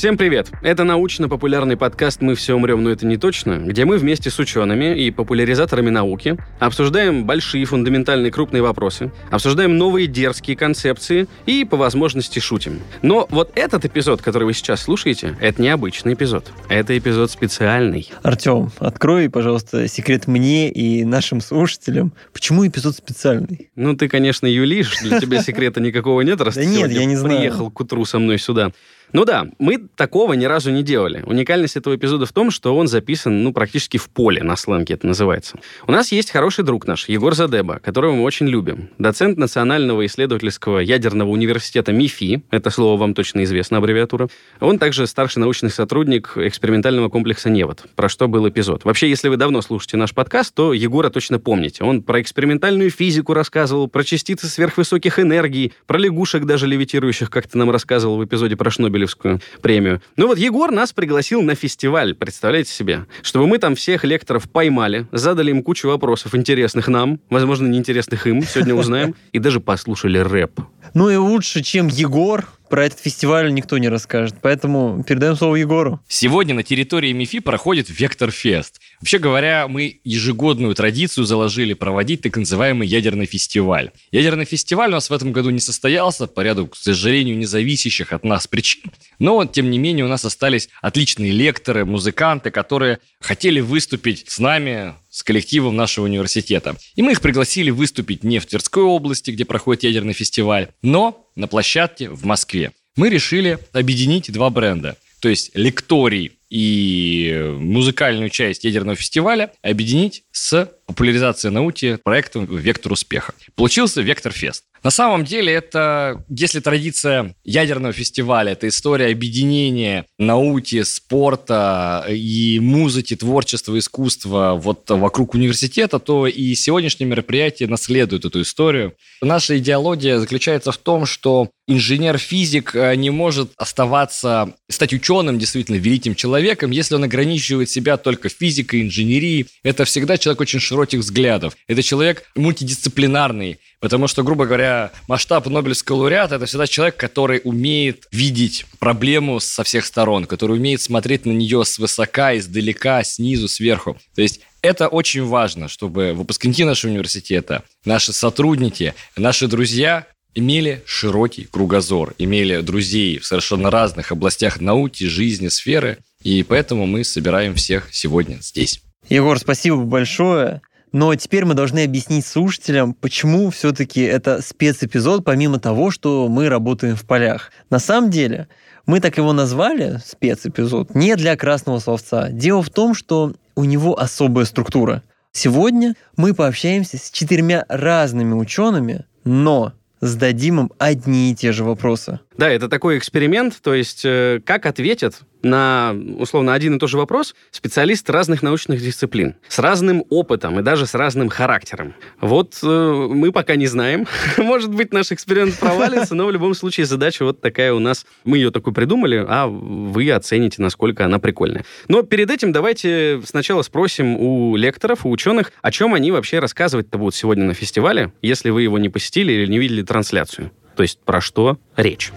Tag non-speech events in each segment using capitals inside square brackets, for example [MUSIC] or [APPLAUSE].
Всем привет! Это научно-популярный подкаст «Мы все умрем, но это не точно», где мы вместе с учеными и популяризаторами науки обсуждаем большие фундаментальные крупные вопросы, обсуждаем новые дерзкие концепции и, по возможности, шутим. Но вот этот эпизод, который вы сейчас слушаете, это необычный эпизод. Это эпизод специальный. Артем, открой, пожалуйста, секрет мне и нашим слушателям. Почему эпизод специальный? Ну, ты, конечно, юлишь, для тебя секрета никакого нет, раз Да ты нет, я не знаю. приехал к утру со мной сюда. Ну да, мы такого ни разу не делали. Уникальность этого эпизода в том, что он записан, ну, практически в поле, на сленге это называется. У нас есть хороший друг наш, Егор Задеба, которого мы очень любим. Доцент Национального исследовательского ядерного университета МИФИ, это слово вам точно известно, аббревиатура. Он также старший научный сотрудник экспериментального комплекса «Невод», про что был эпизод. Вообще, если вы давно слушаете наш подкаст, то Егора точно помните. Он про экспериментальную физику рассказывал, про частицы сверхвысоких энергий, про лягушек даже левитирующих, как ты нам рассказывал в эпизоде про Шнобелевскую премию. Ну вот Егор нас пригласил на фестиваль, представляете себе, чтобы мы там всех лекторов поймали, задали им кучу вопросов интересных нам, возможно, неинтересных им, сегодня узнаем, [LAUGHS] и даже послушали рэп. Ну и лучше, чем Егор, про этот фестиваль никто не расскажет. Поэтому передаем слово Егору. Сегодня на территории МИФИ проходит Векторфест. Вообще говоря, мы ежегодную традицию заложили проводить так называемый ядерный фестиваль. Ядерный фестиваль у нас в этом году не состоялся по ряду, к сожалению, независящих от нас причин. Но, тем не менее, у нас остались отличные лекторы, музыканты, которые хотели выступить с нами, с коллективом нашего университета. И мы их пригласили выступить не в Тверской области, где проходит ядерный фестиваль, но на площадке в Москве. Мы решили объединить два бренда. То есть лекторий и музыкальную часть ядерного фестиваля объединить с популяризацией науки проектом «Вектор успеха». Получился «Вектор Фест». На самом деле это, если традиция ядерного фестиваля, это история объединения науки, спорта и музыки, творчества, искусства вот вокруг университета, то и сегодняшнее мероприятие наследует эту историю. Наша идеология заключается в том, что инженер-физик э, не может оставаться, стать ученым, действительно великим человеком, если он ограничивает себя только физикой, инженерией. Это всегда человек очень широких взглядов. Это человек мультидисциплинарный, потому что, грубо говоря, масштаб Нобелевского лауреата – это всегда человек, который умеет видеть проблему со всех сторон, который умеет смотреть на нее свысока, издалека, снизу, сверху. То есть это очень важно, чтобы выпускники нашего университета, наши сотрудники, наши друзья имели широкий кругозор, имели друзей в совершенно разных областях науки, жизни, сферы. И поэтому мы собираем всех сегодня здесь. Егор, спасибо большое. Но теперь мы должны объяснить слушателям, почему все-таки это спецэпизод, помимо того, что мы работаем в полях. На самом деле, мы так его назвали, спецэпизод, не для красного словца. Дело в том, что у него особая структура. Сегодня мы пообщаемся с четырьмя разными учеными, но зададим им одни и те же вопросы. Да, это такой эксперимент, то есть э, как ответят на, условно, один и тот же вопрос специалисты разных научных дисциплин, с разным опытом и даже с разным характером. Вот э, мы пока не знаем. [LAUGHS] Может быть, наш эксперимент провалится, но в любом случае задача вот такая у нас. Мы ее такой придумали, а вы оцените, насколько она прикольная. Но перед этим давайте сначала спросим у лекторов, у ученых, о чем они вообще рассказывать-то будут сегодня на фестивале, если вы его не посетили или не видели трансляцию. То есть про что речь?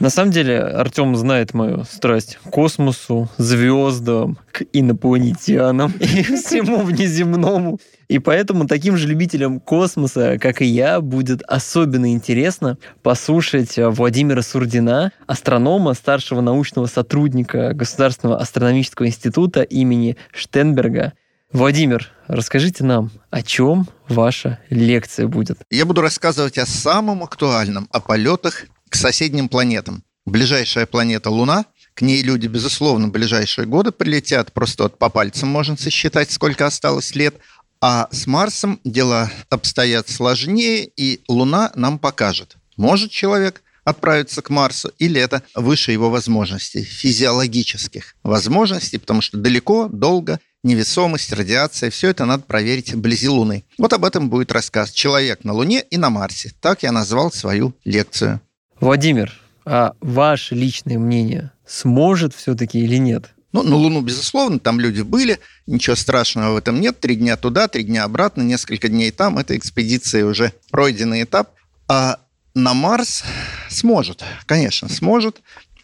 На самом деле, Артем знает мою страсть к космосу, звездам, к инопланетянам [LAUGHS] и всему внеземному. И поэтому таким же любителям космоса, как и я, будет особенно интересно послушать Владимира Сурдина, астронома, старшего научного сотрудника Государственного астрономического института имени Штенберга. Владимир, расскажите нам, о чем ваша лекция будет? Я буду рассказывать о самом актуальном, о полетах к соседним планетам. Ближайшая планета Луна, к ней люди, безусловно, в ближайшие годы прилетят, просто вот по пальцам можно сосчитать, сколько осталось лет. А с Марсом дела обстоят сложнее, и Луна нам покажет, может человек отправиться к Марсу, или это выше его возможностей, физиологических возможностей, потому что далеко, долго, невесомость, радиация, все это надо проверить вблизи Луны. Вот об этом будет рассказ «Человек на Луне и на Марсе». Так я назвал свою лекцию. Владимир, а ваше личное мнение сможет все-таки или нет? Ну, на Луну, безусловно, там люди были, ничего страшного в этом нет. Три дня туда, три дня обратно, несколько дней там. Это экспедиция уже пройденный этап. А на Марс сможет, конечно, сможет.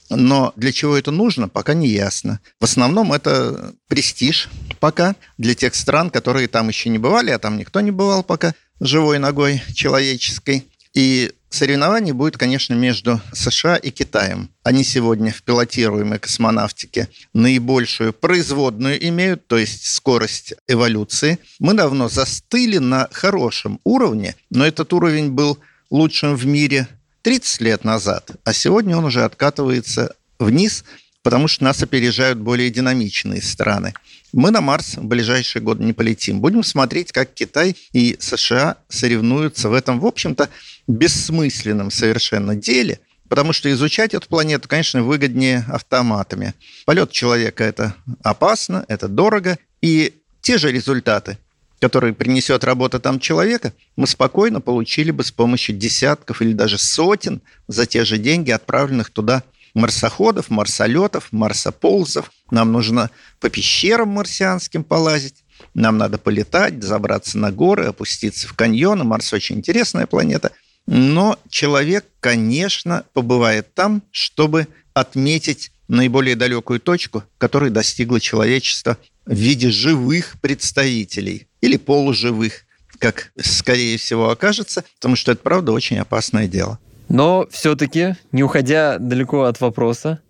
Но для чего это нужно, пока не ясно. В основном это престиж пока для тех стран, которые там еще не бывали, а там никто не бывал пока живой ногой человеческой. И соревнование будет, конечно, между США и Китаем. Они сегодня в пилотируемой космонавтике наибольшую производную имеют, то есть скорость эволюции. Мы давно застыли на хорошем уровне, но этот уровень был лучшим в мире 30 лет назад, а сегодня он уже откатывается вниз, потому что нас опережают более динамичные страны. Мы на Марс в ближайшие годы не полетим. Будем смотреть, как Китай и США соревнуются в этом, в общем-то, бессмысленном совершенно деле, потому что изучать эту планету, конечно, выгоднее автоматами. Полет человека – это опасно, это дорого, и те же результаты который принесет работа там человека, мы спокойно получили бы с помощью десятков или даже сотен за те же деньги, отправленных туда марсоходов, марсолетов, марсоползов. Нам нужно по пещерам марсианским полазить, нам надо полетать, забраться на горы, опуститься в каньоны. Марс очень интересная планета. Но человек, конечно, побывает там, чтобы отметить наиболее далекую точку, которой достигло человечество в виде живых представителей или полуживых, как, скорее всего, окажется, потому что это, правда, очень опасное дело. Но все-таки, не уходя далеко от вопроса,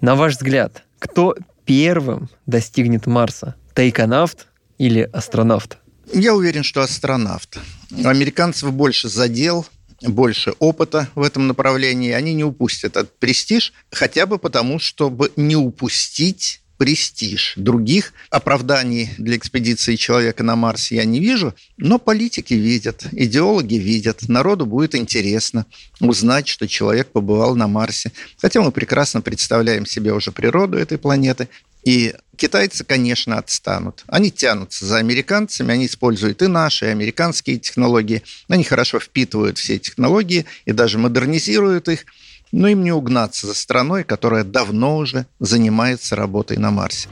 на ваш взгляд, кто первым достигнет Марса? Тайконавт или астронавт? Я уверен, что астронавт. Американцев больше задел, больше опыта в этом направлении. Они не упустят этот престиж, хотя бы потому, чтобы не упустить престиж. Других оправданий для экспедиции человека на Марс я не вижу, но политики видят, идеологи видят. Народу будет интересно узнать, что человек побывал на Марсе. Хотя мы прекрасно представляем себе уже природу этой планеты. И китайцы, конечно, отстанут. Они тянутся за американцами, они используют и наши, и американские технологии. Они хорошо впитывают все технологии и даже модернизируют их – но им не угнаться за страной, которая давно уже занимается работой на Марсе.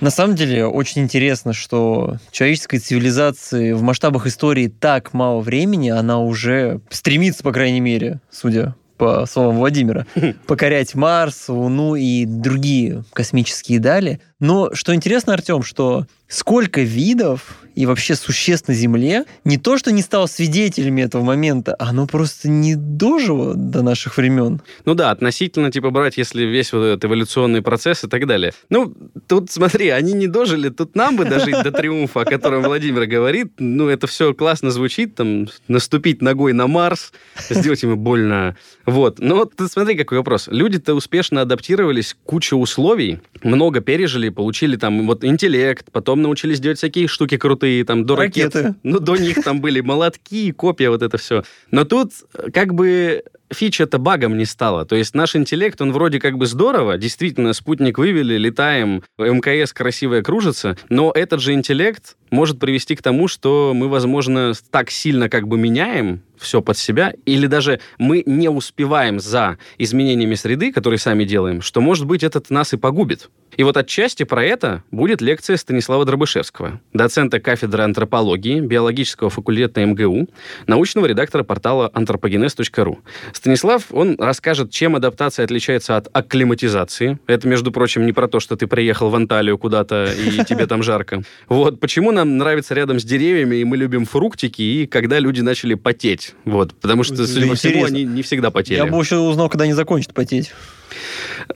На самом деле очень интересно, что человеческой цивилизации в масштабах истории так мало времени, она уже стремится, по крайней мере, судя по словам Владимира, [LAUGHS] покорять Марс, Луну и другие космические дали. Но что интересно, Артем, что сколько видов и вообще существ на Земле не то, что не стало свидетелями этого момента, оно просто не дожило до наших времен. Ну да, относительно, типа, брать, если весь вот этот эволюционный процесс и так далее. Ну, тут смотри, они не дожили, тут нам бы дожить до триумфа, о котором Владимир говорит. Ну, это все классно звучит, там, наступить ногой на Марс, сделать ему больно. Вот. Но ты смотри, какой вопрос. Люди-то успешно адаптировались, куча условий, много пережили, получили там вот интеллект, потом научились делать всякие штуки крутые, там до ракет. Ракеты. Ну, до них там были молотки, копья, вот это все. Но тут как бы фича-то багом не стала. То есть наш интеллект, он вроде как бы здорово, действительно, спутник вывели, летаем, МКС красивая кружится, но этот же интеллект может привести к тому, что мы, возможно, так сильно как бы меняем все под себя, или даже мы не успеваем за изменениями среды, которые сами делаем, что, может быть, этот нас и погубит. И вот отчасти про это будет лекция Станислава Дробышевского, доцента кафедры антропологии биологического факультета МГУ, научного редактора портала anthropogenes.ru. Станислав, он расскажет, чем адаптация отличается от акклиматизации. Это, между прочим, не про то, что ты приехал в Анталию куда-то и тебе там жарко. [LAUGHS] Вот, почему нам нравится рядом с деревьями, и мы любим фруктики, и когда люди начали потеть. Вот, потому что, судя по всему, они не всегда потели. Я бы еще узнал, когда они закончат потеть.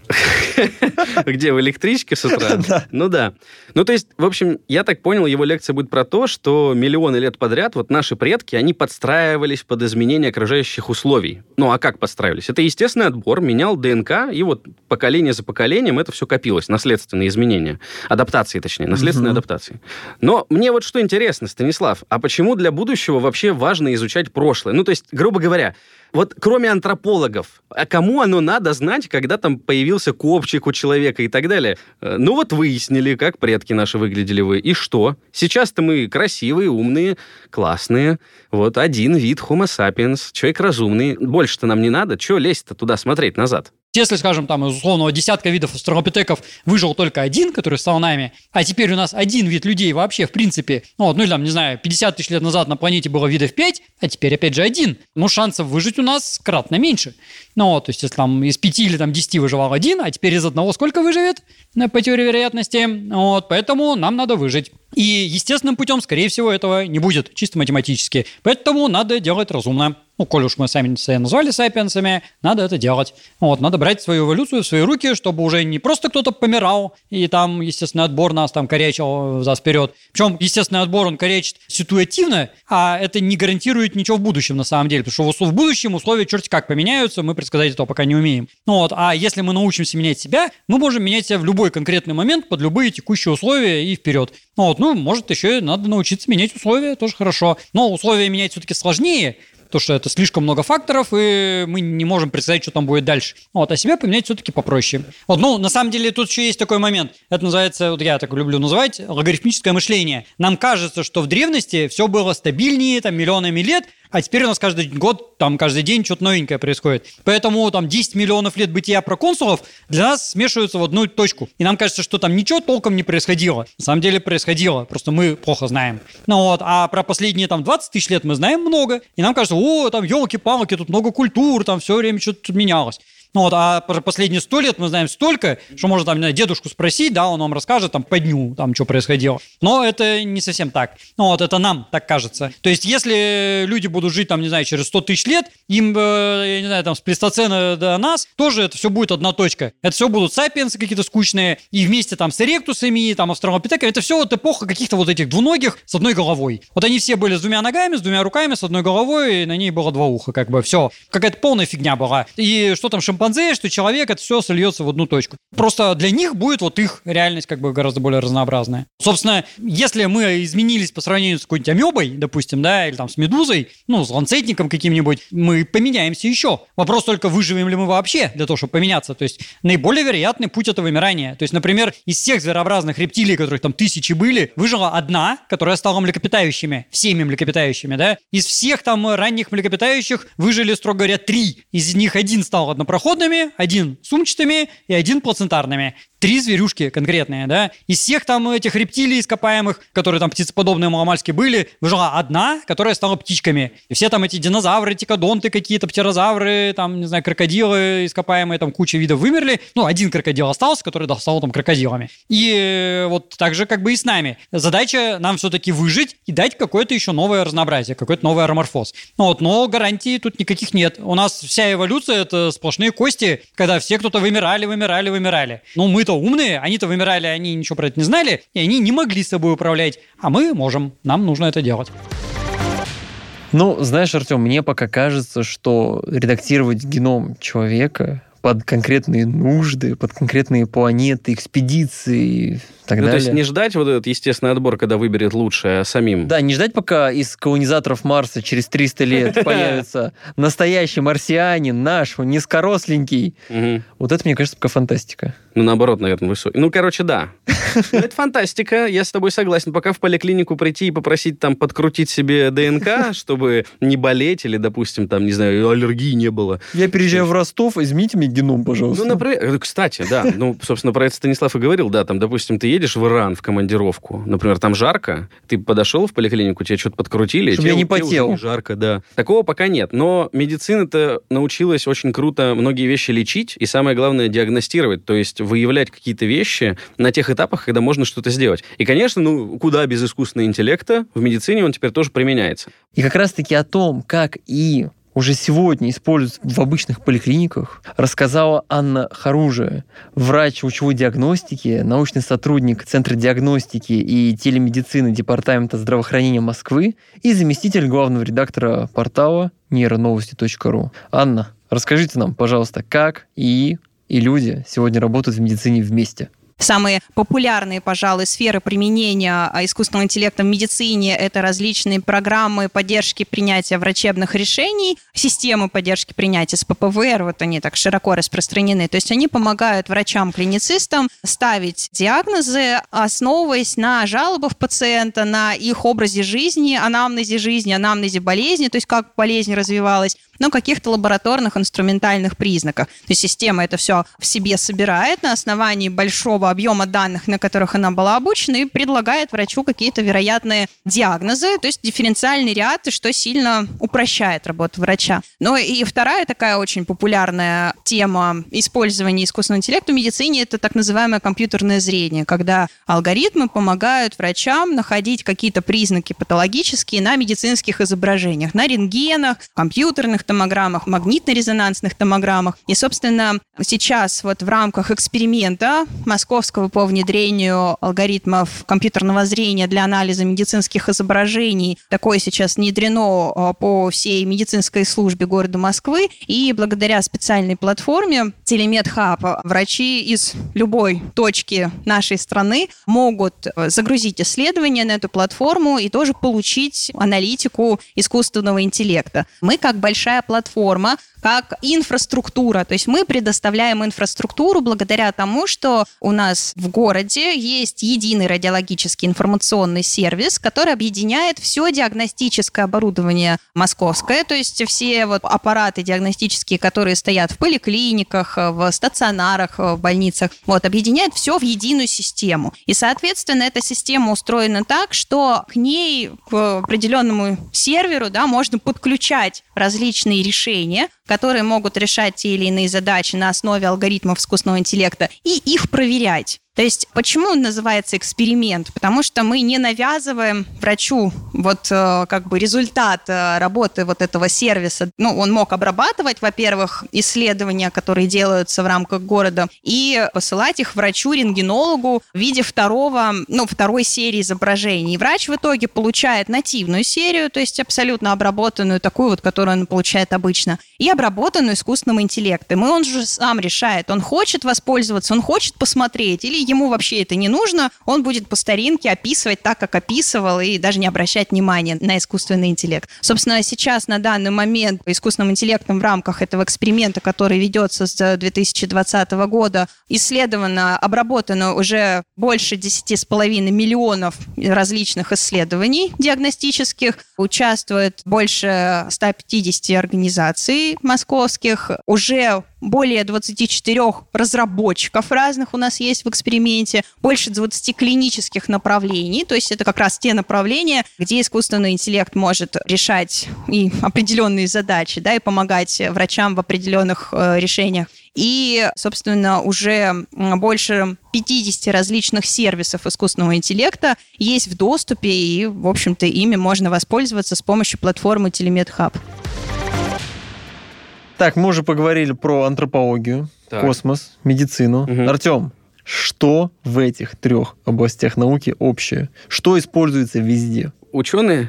[LAUGHS] Где, в электричке с утра? [LAUGHS] Ну да. Ну то есть, в общем, я так понял, его лекция будет про то, что миллионы лет подряд вот наши предки, они подстраивались под изменения окружающих условий. Ну а как подстраивались? Это естественный отбор, менял ДНК, и вот поколение за поколением это все копилось, наследственные изменения. Адаптации, точнее, наследственные адаптации. Но мне вот что интересно, Станислав, а почему для будущего вообще важно изучать прошлое? Ну то есть, грубо говоря, вот кроме антропологов, а кому оно надо знать, когда там появился копчик у человека и так далее? Э, Ну вот выяснили, как предки наши выглядели вы. И что? Сейчас-то мы красивые, умные, классные. Вот один вид Homo sapiens, человек разумный. Больше-то нам не надо. Чего лезть-то туда смотреть назад? Если, скажем, там из условного десятка видов австралопитеков выжил только один, который стал нами, а теперь у нас один вид людей вообще, в принципе, ну, вот, ну или там, не знаю, 50 тысяч лет назад на планете было видов 5, а теперь опять же один, ну, шансов выжить у нас кратно меньше. Ну, вот, то есть, если там из 5 или там 10 выживал один, а теперь из одного сколько выживет э, по теории вероятности? Вот, поэтому нам надо выжить. И естественным путем, скорее всего, этого не будет, чисто математически. Поэтому надо делать разумно ну, коль уж мы сами себя назвали сапиенсами, надо это делать. Вот, надо брать свою эволюцию в свои руки, чтобы уже не просто кто-то помирал, и там естественный отбор нас там корячил за вперед. Причем естественный отбор, он корячит ситуативно, а это не гарантирует ничего в будущем на самом деле, потому что в будущем условия черти как поменяются, мы предсказать этого пока не умеем. Ну вот, а если мы научимся менять себя, мы можем менять себя в любой конкретный момент под любые текущие условия и вперед. Ну вот, ну, может, еще надо научиться менять условия, тоже хорошо. Но условия менять все-таки сложнее, то, что это слишком много факторов, и мы не можем представить, что там будет дальше. Вот, а себя поменять все-таки попроще. Вот, ну, на самом деле, тут еще есть такой момент. Это называется, вот я так люблю называть, логарифмическое мышление. Нам кажется, что в древности все было стабильнее, там, миллионами лет, а теперь у нас каждый год, там, каждый день что-то новенькое происходит. Поэтому там 10 миллионов лет бытия проконсулов для нас смешиваются в одну точку. И нам кажется, что там ничего толком не происходило. На самом деле происходило, просто мы плохо знаем. Ну вот, а про последние там 20 тысяч лет мы знаем много, и нам кажется, о, там елки-палки, тут много культур, там все время что-то менялось. Ну вот, а про последние сто лет мы знаем столько, что можно там знаю, дедушку спросить, да, он вам расскажет там по дню, там, что происходило. Но это не совсем так. Ну вот, это нам так кажется. То есть, если люди будут жить там, не знаю, через 100 тысяч лет, им, э, я не знаю, там, с плестоцена до нас, тоже это все будет одна точка. Это все будут сапиенсы какие-то скучные, и вместе там с эректусами, там, австралопитеками, это все вот эпоха каких-то вот этих двуногих с одной головой. Вот они все были с двумя ногами, с двумя руками, с одной головой, и на ней было два уха, как бы, все. Какая-то полная фигня была. И что там, шимпанзе шимпанзе, что человек, это все сольется в одну точку. Просто для них будет вот их реальность как бы гораздо более разнообразная. Собственно, если мы изменились по сравнению с какой-нибудь амебой, допустим, да, или там с медузой, ну, с ланцетником каким-нибудь, мы поменяемся еще. Вопрос только, выживем ли мы вообще для того, чтобы поменяться. То есть наиболее вероятный путь это вымирание. То есть, например, из всех зверообразных рептилий, которых там тысячи были, выжила одна, которая стала млекопитающими, всеми млекопитающими, да. Из всех там ранних млекопитающих выжили, строго говоря, три. Из них один стал однопроходным, однопроходными, один сумчатыми и один плацентарными три зверюшки конкретные, да, из всех там этих рептилий ископаемых, которые там птицеподобные маломальски были, выжила одна, которая стала птичками. И все там эти динозавры, тикодонты какие-то, птерозавры, там, не знаю, крокодилы ископаемые, там куча видов вымерли. Ну, один крокодил остался, который стал там крокодилами. И э, вот так же как бы и с нами. Задача нам все-таки выжить и дать какое-то еще новое разнообразие, какой-то новый ароморфоз. Ну, вот, но гарантий тут никаких нет. У нас вся эволюция — это сплошные кости, когда все кто-то вымирали, вымирали, вымирали. Ну, мы-то что, умные? Они-то вымирали, они ничего про это не знали, и они не могли собой управлять. А мы можем, нам нужно это делать. Ну, знаешь, Артем, мне пока кажется, что редактировать геном человека под конкретные нужды, под конкретные планеты, экспедиции, так ну, далее. То есть не ждать вот этот естественный отбор, когда выберет лучшее, а самим. Да, не ждать, пока из колонизаторов Марса через 300 лет [LAUGHS] появится настоящий марсианин, наш, низкоросленький. Вот это, мне кажется, пока фантастика. Ну, наоборот, наверное, высокий. Ну, короче, да. [LAUGHS] Ну, это фантастика, я с тобой согласен. Пока в поликлинику прийти и попросить там подкрутить себе ДНК, [LAUGHS] чтобы не болеть или, допустим, там, не знаю, аллергии не было. Я переезжаю в Ростов, измените мне геном, пожалуйста. Ну, например, кстати, да, ну, собственно, про это Станислав и говорил, да, там, допустим, ты едешь в Иран в командировку, например, там жарко, ты подошел в поликлинику, тебе что-то подкрутили, Чтобы тебе, я не потел. не жарко, да. Такого пока нет, но медицина-то научилась очень круто многие вещи лечить и, самое главное, диагностировать, то есть выявлять какие-то вещи на тех этапах, когда можно что-то сделать. И, конечно, ну, куда без искусственного интеллекта, в медицине он теперь тоже применяется. И как раз-таки о том, как и уже сегодня используют в обычных поликлиниках, рассказала Анна Харужия, врач лучевой диагностики, научный сотрудник Центра диагностики и телемедицины Департамента здравоохранения Москвы и заместитель главного редактора портала нейроновости.ру. Анна, расскажите нам, пожалуйста, как и и люди сегодня работают в медицине вместе. Самые популярные, пожалуй, сферы применения а, искусственного интеллекта в медицине – это различные программы поддержки принятия врачебных решений, системы поддержки принятия с ППВР, вот они так широко распространены. То есть они помогают врачам-клиницистам ставить диагнозы, основываясь на жалобах пациента, на их образе жизни, анамнезе жизни, анамнезе болезни, то есть как болезнь развивалась, но каких-то лабораторных инструментальных признаках. То есть система это все в себе собирает на основании большого объема данных, на которых она была обучена, и предлагает врачу какие-то вероятные диагнозы, то есть дифференциальный ряд, что сильно упрощает работу врача. Ну и вторая такая очень популярная тема использования искусственного интеллекта в медицине – это так называемое компьютерное зрение, когда алгоритмы помогают врачам находить какие-то признаки патологические на медицинских изображениях, на рентгенах, компьютерных томограммах, магнитно-резонансных томограммах. И, собственно, сейчас вот в рамках эксперимента московского по внедрению алгоритмов компьютерного зрения для анализа медицинских изображений, такое сейчас внедрено а, по всей медицинской службе города Москвы. И благодаря специальной платформе Телемедхаб врачи из любой точки нашей страны могут э, загрузить исследования на эту платформу и тоже получить аналитику искусственного интеллекта. Мы, как большая платформа, как инфраструктура. То есть мы предоставляем инфраструктуру благодаря тому, что у нас в городе есть единый радиологический информационный сервис, который объединяет все диагностическое оборудование московское, то есть все вот аппараты диагностические, которые стоят в поликлиниках, в стационарах, в больницах, вот, объединяет все в единую систему. И, соответственно, эта система устроена так, что к ней, к определенному серверу, да, можно подключать различные решения, которые могут решать те или иные задачи на основе алгоритмов искусственного интеллекта и их проверять. То есть почему он называется эксперимент? Потому что мы не навязываем врачу вот э, как бы результат э, работы вот этого сервиса. Ну, он мог обрабатывать, во-первых, исследования, которые делаются в рамках города, и посылать их врачу-рентгенологу в виде второго, ну, второй серии изображений. И врач в итоге получает нативную серию, то есть абсолютно обработанную, такую вот, которую он получает обычно, и обработанную искусственным интеллектом. И он же сам решает, он хочет воспользоваться, он хочет посмотреть или ему вообще это не нужно, он будет по старинке описывать так, как описывал, и даже не обращать внимания на искусственный интеллект. Собственно, сейчас на данный момент искусственным интеллектом в рамках этого эксперимента, который ведется с 2020 года, исследовано, обработано уже больше 10,5 миллионов различных исследований диагностических. Участвует больше 150 организаций московских. Уже более 24 разработчиков разных у нас есть в эксперименте, больше 20 клинических направлений, то есть это как раз те направления, где искусственный интеллект может решать и определенные задачи, да, и помогать врачам в определенных э, решениях. И, собственно, уже больше 50 различных сервисов искусственного интеллекта есть в доступе, и, в общем-то, ими можно воспользоваться с помощью платформы Telemed Hub. Так, мы уже поговорили про антропологию, Так. космос, медицину. Мгм. Артем, что в этих трех областях науки общее? Что используется везде? Ученые?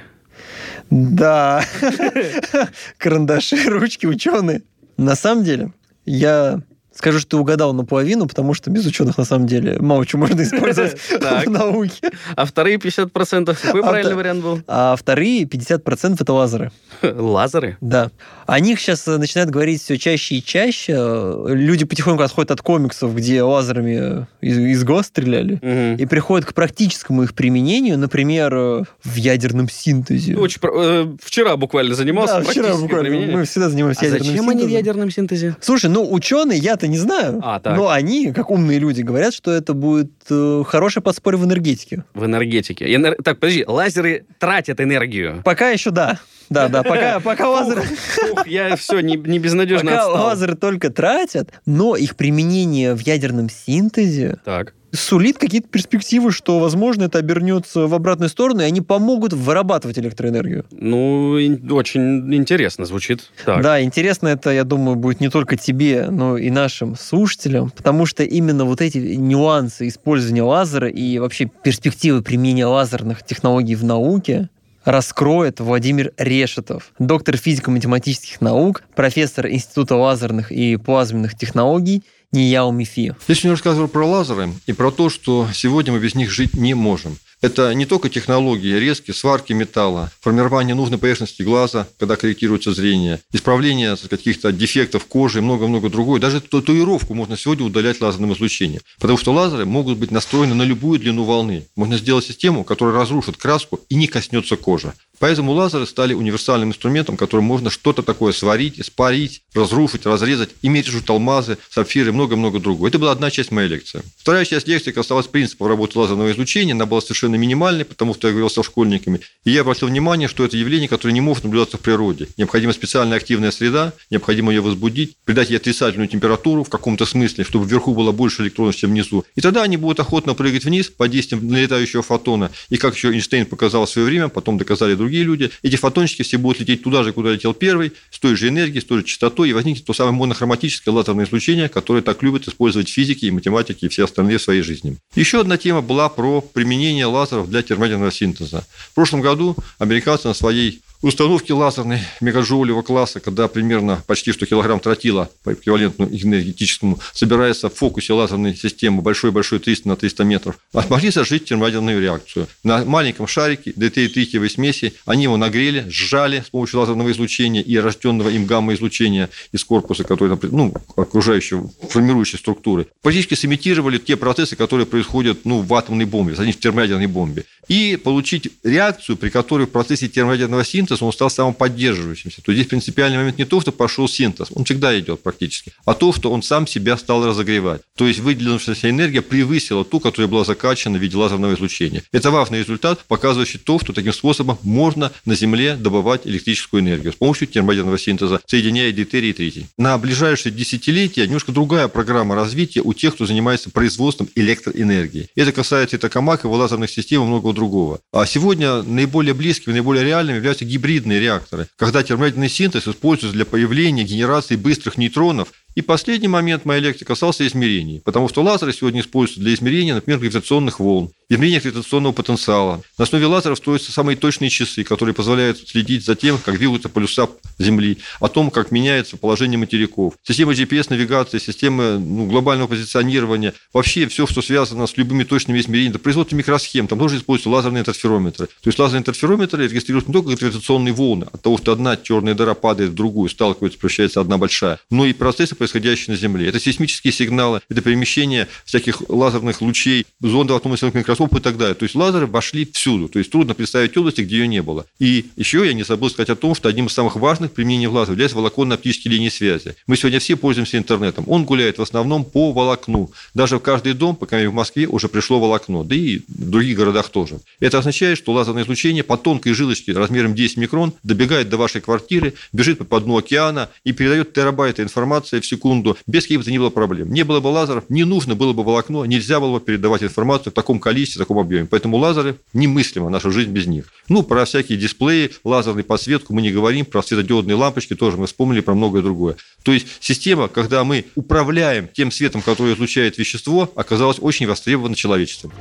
Да, [LAUGHS] карандаши, ручки, ученые. На самом деле, я скажу, что ты угадал наполовину, потому что без ученых, на самом деле, мало чего можно использовать [LAUGHS] [LAUGHS] в науке. А вторые 50%? Какой А правильный вариант был? А вторые 50% это лазеры. [LAUGHS] Лазеры? Да. О них сейчас э, начинают говорить все чаще и чаще. Э, Люди потихоньку отходят от комиксов, где лазерами э, из, из глаз стреляли, и приходят к практическому их применению, например, в ядерном синтезе. Очень э, вчера буквально занимался. Да, вчера практическим буквально. применением. Мы всегда занимаемся А ядерным зачем они в синтезом. ядерном синтезе? Слушай, ну ученые, я-то не знаю, А, так. но они, как умные люди, говорят, что это будет э, хорошее подспорье в энергетике. В энергетике. Энер- Так, подожди, лазеры тратят энергию. Пока еще да. Да, да, пока, [LAUGHS] пока лазеры... Ух, я все, не, не безнадежно Пока отстал. лазеры только тратят, но их применение в ядерном синтезе Так. Сулит какие-то перспективы, что, возможно, это обернется в обратную сторону, и они помогут вырабатывать электроэнергию. Ну, очень интересно звучит. Так. Да, интересно это, я думаю, будет не только тебе, но и нашим слушателям, потому что именно вот эти нюансы использования лазера и вообще перспективы применения лазерных технологий в науке раскроет Владимир Решетов, доктор физико-математических наук, профессор Института лазерных и плазменных технологий НИЯУ МИФИ. Я сегодня рассказывал про лазеры и про то, что сегодня мы без них жить не можем. Это не только технологии резки, сварки металла, формирование нужной поверхности глаза, когда корректируется зрение, исправление каких-то дефектов кожи и много-много другое. Даже татуировку можно сегодня удалять лазерным излучением. Потому что лазеры могут быть настроены на любую длину волны. Можно сделать систему, которая разрушит краску и не коснется кожи. Поэтому лазеры стали универсальным инструментом, которым можно что-то такое сварить, испарить, разрушить, разрезать, иметь жут алмазы, сапфиры и много-много другого. Это была одна часть моей лекции. Вторая часть лекции касалась принципов работы лазерного излучения. Она была совершенно минимальной, потому что я говорил со школьниками. И я обратил внимание, что это явление, которое не может наблюдаться в природе. Необходима специальная активная среда, необходимо ее возбудить, придать ей отрицательную температуру в каком-то смысле, чтобы вверху было больше электронов, чем внизу. И тогда они будут охотно прыгать вниз под действием налетающего фотона. И как еще Эйнштейн показал в свое время, потом доказали другие люди, эти фотончики все будут лететь туда же, куда летел первый, с той же энергией, с той же частотой, и возникнет то самое монохроматическое лазерное излучение, которое так любят использовать физики и математики и все остальные в своей жизни. Еще одна тема была про применение лазеров для термоядерного синтеза. В прошлом году американцы на своей установки лазерной мегаджоулевого класса, когда примерно почти что килограмм тротила по эквивалентному энергетическому собирается в фокусе лазерной системы большой-большой 300 на 300 метров, смогли зажить термоядерную реакцию. На маленьком шарике ДТ и тритиевой смеси они его нагрели, сжали с помощью лазерного излучения и рожденного им гамма-излучения из корпуса, который, ну, окружающего, формирующей структуры, практически сымитировали те процессы, которые происходят ну, в атомной бомбе, в термоядерной бомбе. И получить реакцию, при которой в процессе термоядерного синтеза синтез, он стал самоподдерживающимся. То здесь принципиальный момент не то, что пошел синтез, он всегда идет практически, а то, что он сам себя стал разогревать. То есть выделившаяся энергия превысила ту, которая была закачана в виде лазерного излучения. Это важный результат, показывающий то, что таким способом можно на Земле добывать электрическую энергию с помощью термоядерного синтеза, соединяя дейтерий и тритий. На ближайшие десятилетия немножко другая программа развития у тех, кто занимается производством электроэнергии. Это касается и токамак, и лазерных систем, и многого другого. А сегодня наиболее близкими, наиболее реальными являются гибридные гибридные реакторы, когда термоядерный синтез используется для появления генерации быстрых нейтронов и последний момент моей лекции касался измерений, потому что лазеры сегодня используются для измерения, например, гравитационных волн, измерения гравитационного потенциала. На основе лазеров строятся самые точные часы, которые позволяют следить за тем, как двигаются полюса Земли, о том, как меняется положение материков. Система GPS-навигации, системы ну, глобального позиционирования, вообще все, что связано с любыми точными измерениями, до производства микросхем, там тоже используются лазерные интерферометры. То есть лазерные интерферометры регистрируют не только гравитационные волны, от того, что одна черная дыра падает в другую, сталкивается, превращается одна большая, но и процессы происходящие на Земле. Это сейсмические сигналы, это перемещение всяких лазерных лучей, зондов атомных микроскопов и так далее. То есть лазеры вошли всюду. То есть трудно представить области, где ее не было. И еще я не забыл сказать о том, что одним из самых важных применений лазеров является волоконно-оптические линии связи. Мы сегодня все пользуемся интернетом. Он гуляет в основном по волокну. Даже в каждый дом, по крайней мере в Москве, уже пришло волокно. Да и в других городах тоже. Это означает, что лазерное излучение по тонкой жилочке размером 10 микрон добегает до вашей квартиры, бежит по дну океана и передает терабайты информации в секунду без каких бы то ни было проблем. Не было бы лазеров, не нужно было бы волокно, нельзя было бы передавать информацию в таком количестве, в таком объеме. Поэтому лазеры немыслимо, наша жизнь без них. Ну, про всякие дисплеи, лазерную подсветку мы не говорим, про светодиодные лампочки тоже мы вспомнили, про многое другое. То есть система, когда мы управляем тем светом, который излучает вещество, оказалась очень востребована человечеством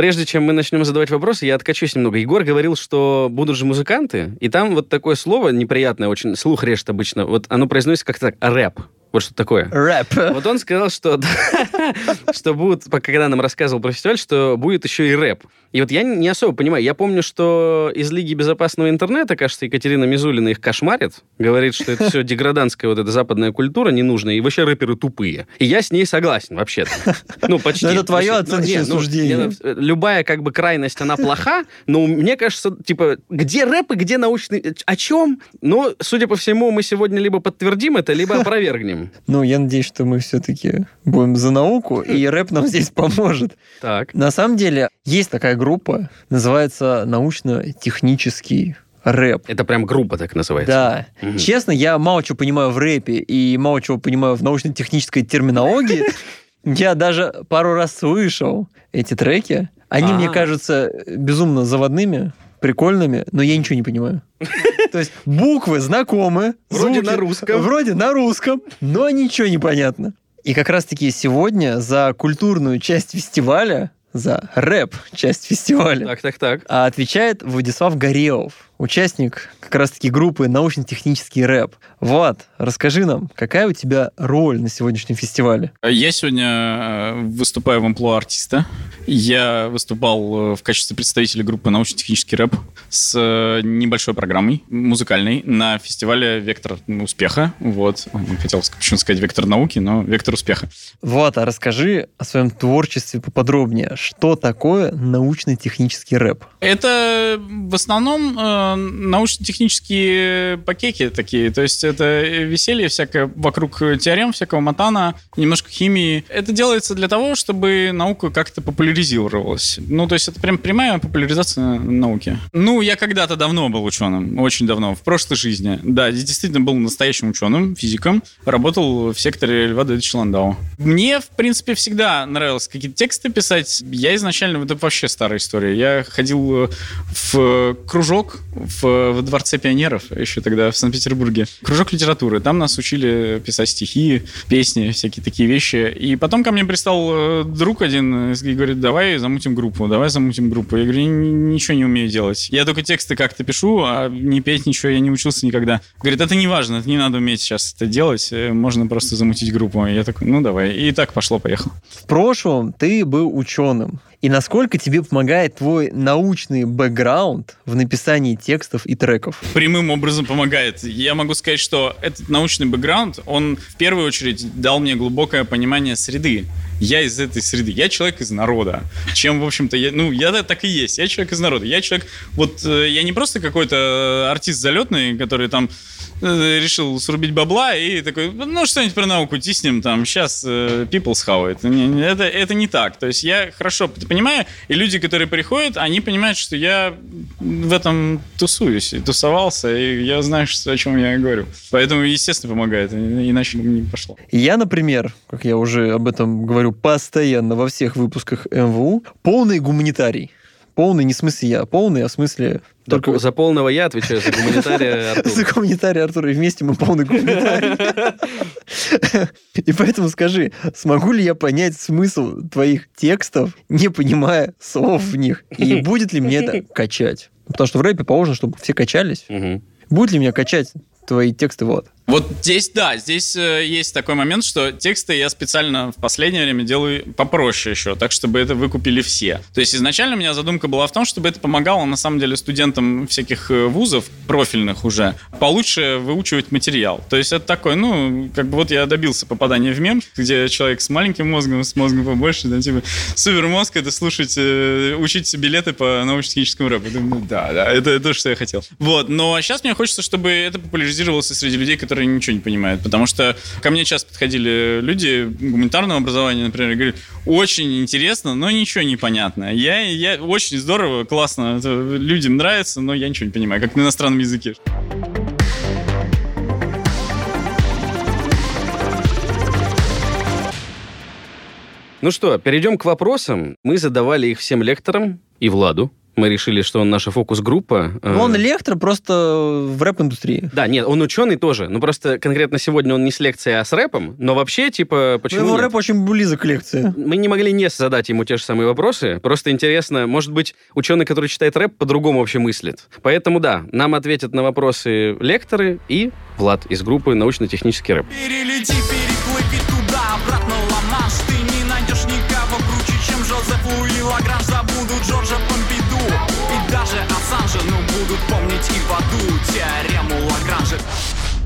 прежде чем мы начнем задавать вопросы, я откачусь немного. Егор говорил, что будут же музыканты, и там вот такое слово неприятное, очень слух режет обычно. Вот оно произносится как так, рэп. Вот что такое. Рэп. Вот он сказал, что, [LAUGHS] что будет, когда нам рассказывал про фестиваль, что будет еще и рэп. И вот я не особо понимаю. Я помню, что из Лиги безопасного интернета, кажется, Екатерина Мизулина их кошмарит. Говорит, что это все деградантская вот эта западная культура ненужная, и вообще рэперы тупые. И я с ней согласен вообще-то. Ну, почти. Но это твое оценочное ну, суждение. Ну, любая как бы крайность, она плоха, но мне кажется, типа, где рэп и где научный... О чем? Ну, судя по всему, мы сегодня либо подтвердим это, либо опровергнем. Ну, я надеюсь, что мы все-таки будем за науку, и рэп нам здесь поможет. Так. На самом деле, есть такая группа, называется научно-технический рэп. Это прям группа так называется? Да. Угу. Честно, я мало чего понимаю в рэпе и мало чего понимаю в научно-технической терминологии. [LAUGHS] Я даже пару раз слышал эти треки. Они мне кажутся безумно заводными, прикольными, но я ничего не понимаю. То есть буквы знакомы. Вроде на русском. Вроде на русском, но ничего не понятно. И как раз-таки сегодня за культурную часть фестиваля за рэп часть фестиваля. Так, так, так. Отвечает Владислав Горелов. Участник как раз-таки группы научно-технический рэп. Влад, расскажи нам, какая у тебя роль на сегодняшнем фестивале? Я сегодня э, выступаю в амплуа артиста. Я выступал э, в качестве представителя группы научно-технический рэп с э, небольшой программой музыкальной на фестивале «Вектор успеха». Вот. Хотел почему сказать «Вектор науки», но «Вектор успеха». Влад, а расскажи о своем творчестве поподробнее. Что такое научно-технический рэп? Это в основном научно-технические пакеки такие. То есть это веселье всякое вокруг теорем, всякого матана, немножко химии. Это делается для того, чтобы наука как-то популяризировалась. Ну, то есть это прям прямая популяризация науки. Ну, я когда-то давно был ученым, очень давно, в прошлой жизни. Да, я действительно был настоящим ученым, физиком. Работал в секторе Льва Давидовича Ландау. Мне, в принципе, всегда нравилось какие-то тексты писать. Я изначально, это вообще старая история. Я ходил в кружок в, в Дворце пионеров, еще тогда в Санкт-Петербурге. Кружок литературы. Там нас учили писать стихи, песни, всякие такие вещи. И потом ко мне пристал э, друг один и говорит, давай замутим группу, давай замутим группу. Я говорю, ничего не умею делать. Я только тексты как-то пишу, а не петь ничего я не учился никогда. Говорит, это не важно, это не надо уметь сейчас это делать, э, можно просто замутить группу. Я такой, ну давай. И так пошло-поехало. В прошлом ты был ученым. И насколько тебе помогает твой научный бэкграунд в написании текстов и треков? Прямым образом помогает. Я могу сказать, что этот научный бэкграунд, он в первую очередь дал мне глубокое понимание среды. Я из этой среды, я человек из народа. Чем, в общем-то, я, ну, я так и есть. Я человек из народа. Я человек, вот, э, я не просто какой-то артист залетный, который там э, решил срубить бабла и такой, ну, что-нибудь про науку тиснем, там, сейчас э, how it. Это, это не так. То есть я хорошо понимаю, и люди, которые приходят, они понимают, что я в этом тусуюсь, и тусовался, и я знаю, что, о чем я говорю. Поэтому, естественно, помогает, иначе не пошло. Я, например, как я уже об этом говорю постоянно во всех выпусках МВУ, полный гуманитарий. Полный не в смысле я, полный, а в смысле... Только... За полного я отвечаю, за гуманитария [LAUGHS] Артур. За гуманитария Артур, и вместе мы полный гуманитарий. [LAUGHS] И поэтому скажи, смогу ли я понять смысл твоих текстов, не понимая слов в них? И [LAUGHS] будет ли мне это качать? Потому что в рэпе положено, чтобы все качались. Будет ли меня качать твои тексты, вот? Вот здесь, да, здесь э, есть такой момент, что тексты я специально в последнее время делаю попроще еще, так, чтобы это выкупили все. То есть изначально у меня задумка была в том, чтобы это помогало, на самом деле, студентам всяких э, вузов, профильных уже, получше выучивать материал. То есть это такой, ну, как бы вот я добился попадания в мем, где человек с маленьким мозгом, с мозгом побольше, да, типа, супер мозг, это слушать, э, учить билеты по научно-техническому рэпу. Думаю, да, да, это, это то, что я хотел. Вот, но сейчас мне хочется, чтобы это популяризировалось среди людей, которые ничего не понимают. Потому что ко мне часто подходили люди гуманитарного образования, например, и говорят, очень интересно, но ничего не понятно. Я, я очень здорово, классно, это людям нравится, но я ничего не понимаю, как на иностранном языке. Ну что, перейдем к вопросам. Мы задавали их всем лекторам и Владу мы решили, что он наша фокус-группа. Но ну, он лектор просто в рэп-индустрии. Да, нет, он ученый тоже. Ну, просто конкретно сегодня он не с лекцией, а с рэпом. Но вообще, типа, почему ну, его нет? рэп очень близок к лекции. Мы не могли не задать ему те же самые вопросы. Просто интересно, может быть, ученый, который читает рэп, по-другому вообще мыслит. Поэтому, да, нам ответят на вопросы лекторы и Влад из группы «Научно-технический рэп». Перелети, переплыви помнить и в аду теорему Лагранжа.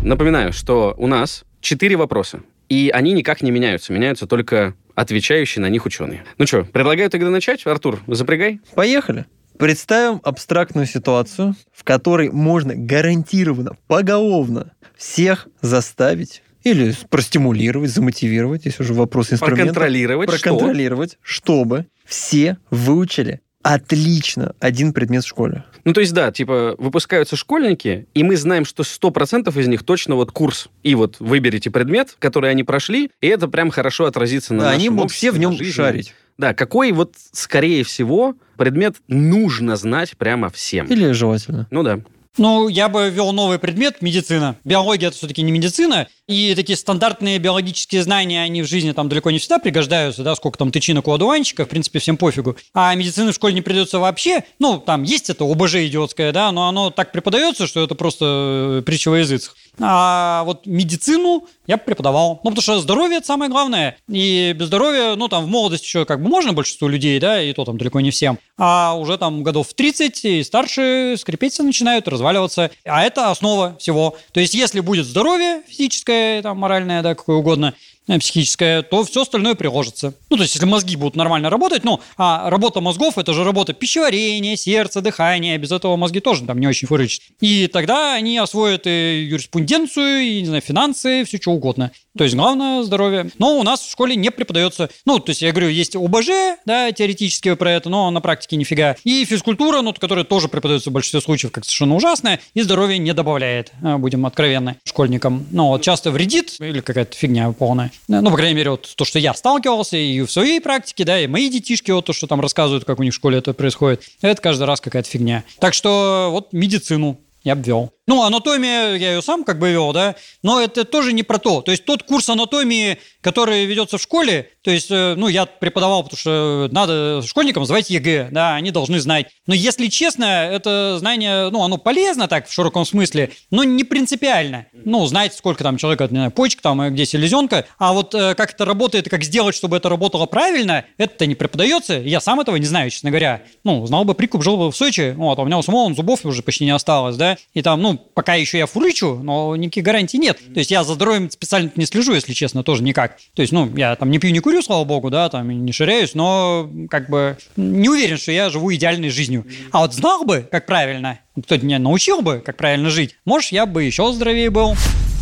Напоминаю, что у нас четыре вопроса, и они никак не меняются. Меняются только отвечающие на них ученые. Ну что, предлагаю тогда начать. Артур, запрягай. Поехали. Представим абстрактную ситуацию, в которой можно гарантированно, поголовно всех заставить или простимулировать, замотивировать, если уже вопрос инструмента. Проконтролировать, Проконтролировать, что? чтобы все выучили отлично один предмет в школе. Ну, то есть, да, типа, выпускаются школьники, и мы знаем, что 100% из них точно вот курс. И вот выберите предмет, который они прошли, и это прям хорошо отразится на Да, они будут все в нем жизни. шарить. Да, какой вот, скорее всего, предмет нужно знать прямо всем. Или желательно. Ну да. Ну, я бы ввел новый предмет – медицина. Биология – это все-таки не медицина, и такие стандартные биологические знания, они в жизни там далеко не всегда пригождаются, да, сколько там тычинок у одуванчика, в принципе, всем пофигу. А медицины в школе не придется вообще. Ну, там есть это ОБЖ идиотское, да, но оно так преподается, что это просто э, притча во языцах. А вот медицину я преподавал. Ну, потому что здоровье – это самое главное. И без здоровья, ну, там, в молодости еще как бы можно большинству людей, да, и то там далеко не всем. А уже там годов в 30 и старше скрипеться начинают, разваливаться. А это основа всего. То есть, если будет здоровье физическое, там, моральное, да, какое угодно, психическое, то все остальное приложится. Ну, то есть, если мозги будут нормально работать, ну, а работа мозгов – это же работа пищеварения, сердца, дыхания, без этого мозги тоже там не очень фырычат. И тогда они освоят и юриспруденцию, и, не знаю, финансы, все что угодно. То есть, главное – здоровье. Но у нас в школе не преподается, ну, то есть, я говорю, есть ОБЖ, да, теоретически про это, но на практике нифига. И физкультура, ну, которая тоже преподается в большинстве случаев как совершенно ужасная, и здоровье не добавляет, э, будем откровенны, школьникам. Ну, вот часто вредит, или какая-то фигня полная. Ну, по крайней мере, вот то, что я сталкивался и в своей практике, да, и мои детишки, вот то, что там рассказывают, как у них в школе это происходит, это каждый раз какая-то фигня. Так что вот медицину я обвел. Ну, анатомия, я ее сам как бы вел, да, но это тоже не про то. То есть тот курс анатомии, который ведется в школе, то есть, э, ну, я преподавал, потому что надо школьникам сдавать ЕГЭ, да, они должны знать. Но если честно, это знание, ну, оно полезно так в широком смысле, но не принципиально. Ну, знать, сколько там человека, не знаю, почек там, э, где селезенка, а вот э, как это работает, как сделать, чтобы это работало правильно, это не преподается. Я сам этого не знаю, честно говоря. Ну, знал бы прикуп, жил бы в Сочи, вот, а у меня у самого он зубов уже почти не осталось, да, и там, ну, пока еще я фурычу, но никаких гарантий нет. То есть я за здоровьем специально не слежу, если честно, тоже никак. То есть, ну, я там не пью, не курю, слава богу, да, там не ширяюсь, но как бы не уверен, что я живу идеальной жизнью. А вот знал бы, как правильно, кто-то меня научил бы, как правильно жить, может, я бы еще здоровее был.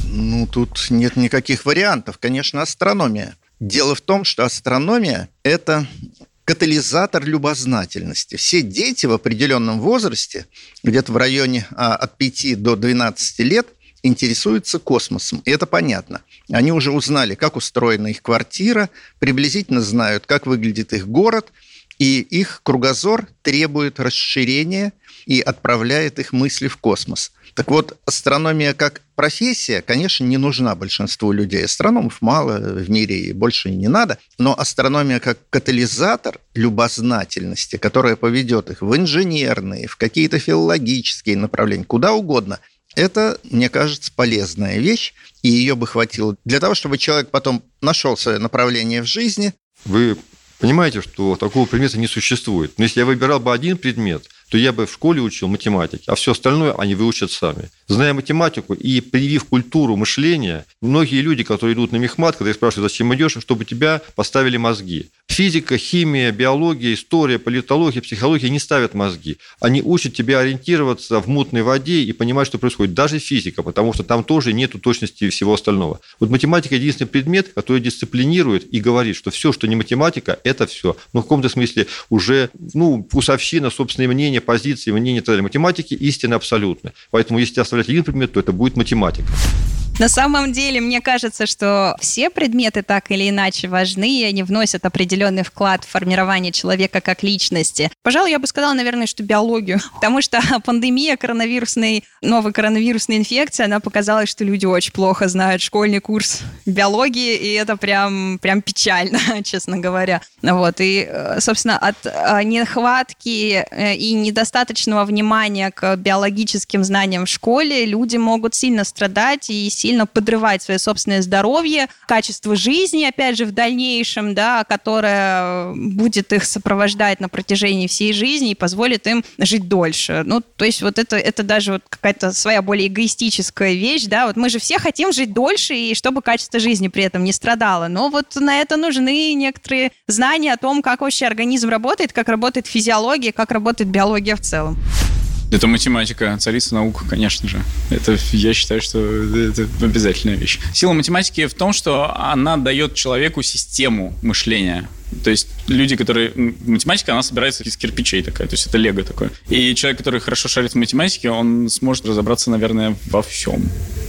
Ну, тут нет никаких вариантов. Конечно, астрономия. Дело в том, что астрономия – это катализатор любознательности. Все дети в определенном возрасте, где-то в районе а, от 5 до 12 лет, интересуются космосом. И это понятно. Они уже узнали, как устроена их квартира, приблизительно знают, как выглядит их город, и их кругозор требует расширения и отправляет их мысли в космос. Так вот, астрономия как профессия, конечно, не нужна большинству людей. Астрономов мало в мире и больше не надо. Но астрономия как катализатор любознательности, которая поведет их в инженерные, в какие-то филологические направления, куда угодно, это, мне кажется, полезная вещь, и ее бы хватило для того, чтобы человек потом нашел свое направление в жизни. Вы понимаете, что такого предмета не существует. Но если я выбирал бы один предмет, то я бы в школе учил математике, а все остальное они выучат сами. Зная математику и привив культуру мышления, многие люди, которые идут на мехмат, когда их спрашивают, зачем идешь, чтобы тебя поставили мозги. Физика, химия, биология, история, политология, психология не ставят мозги. Они учат тебя ориентироваться в мутной воде и понимать, что происходит. Даже физика, потому что там тоже нету точности всего остального. Вот математика – единственный предмет, который дисциплинирует и говорит, что все, что не математика, это все. Но в каком-то смысле уже ну, вкусовщина, собственное мнение, позиции, мнения и так далее. Математики истина абсолютно. Поэтому если оставлять один предмет, то это будет математика. На самом деле, мне кажется, что все предметы так или иначе важны, и они вносят определенный вклад в формирование человека как личности. Пожалуй, я бы сказала, наверное, что биологию, [LAUGHS] потому что пандемия коронавирусной, новой коронавирусной инфекции, она показала, что люди очень плохо знают школьный курс биологии, и это прям, прям печально, [LAUGHS] честно говоря. Вот, и, э, собственно, от э, нехватки э, и недостаточного внимания к биологическим знаниям в школе люди могут сильно страдать и подрывать свое собственное здоровье, качество жизни, опять же, в дальнейшем, да, которое будет их сопровождать на протяжении всей жизни и позволит им жить дольше. Ну, то есть вот это, это даже вот какая-то своя более эгоистическая вещь, да, вот мы же все хотим жить дольше, и чтобы качество жизни при этом не страдало, но вот на это нужны некоторые знания о том, как вообще организм работает, как работает физиология, как работает биология в целом. Это математика, царица наук, конечно же. Это, я считаю, что это обязательная вещь. Сила математики в том, что она дает человеку систему мышления. То есть люди, которые... Математика, она собирается из кирпичей такая, то есть это лего такое. И человек, который хорошо шарит в математике, он сможет разобраться, наверное, во всем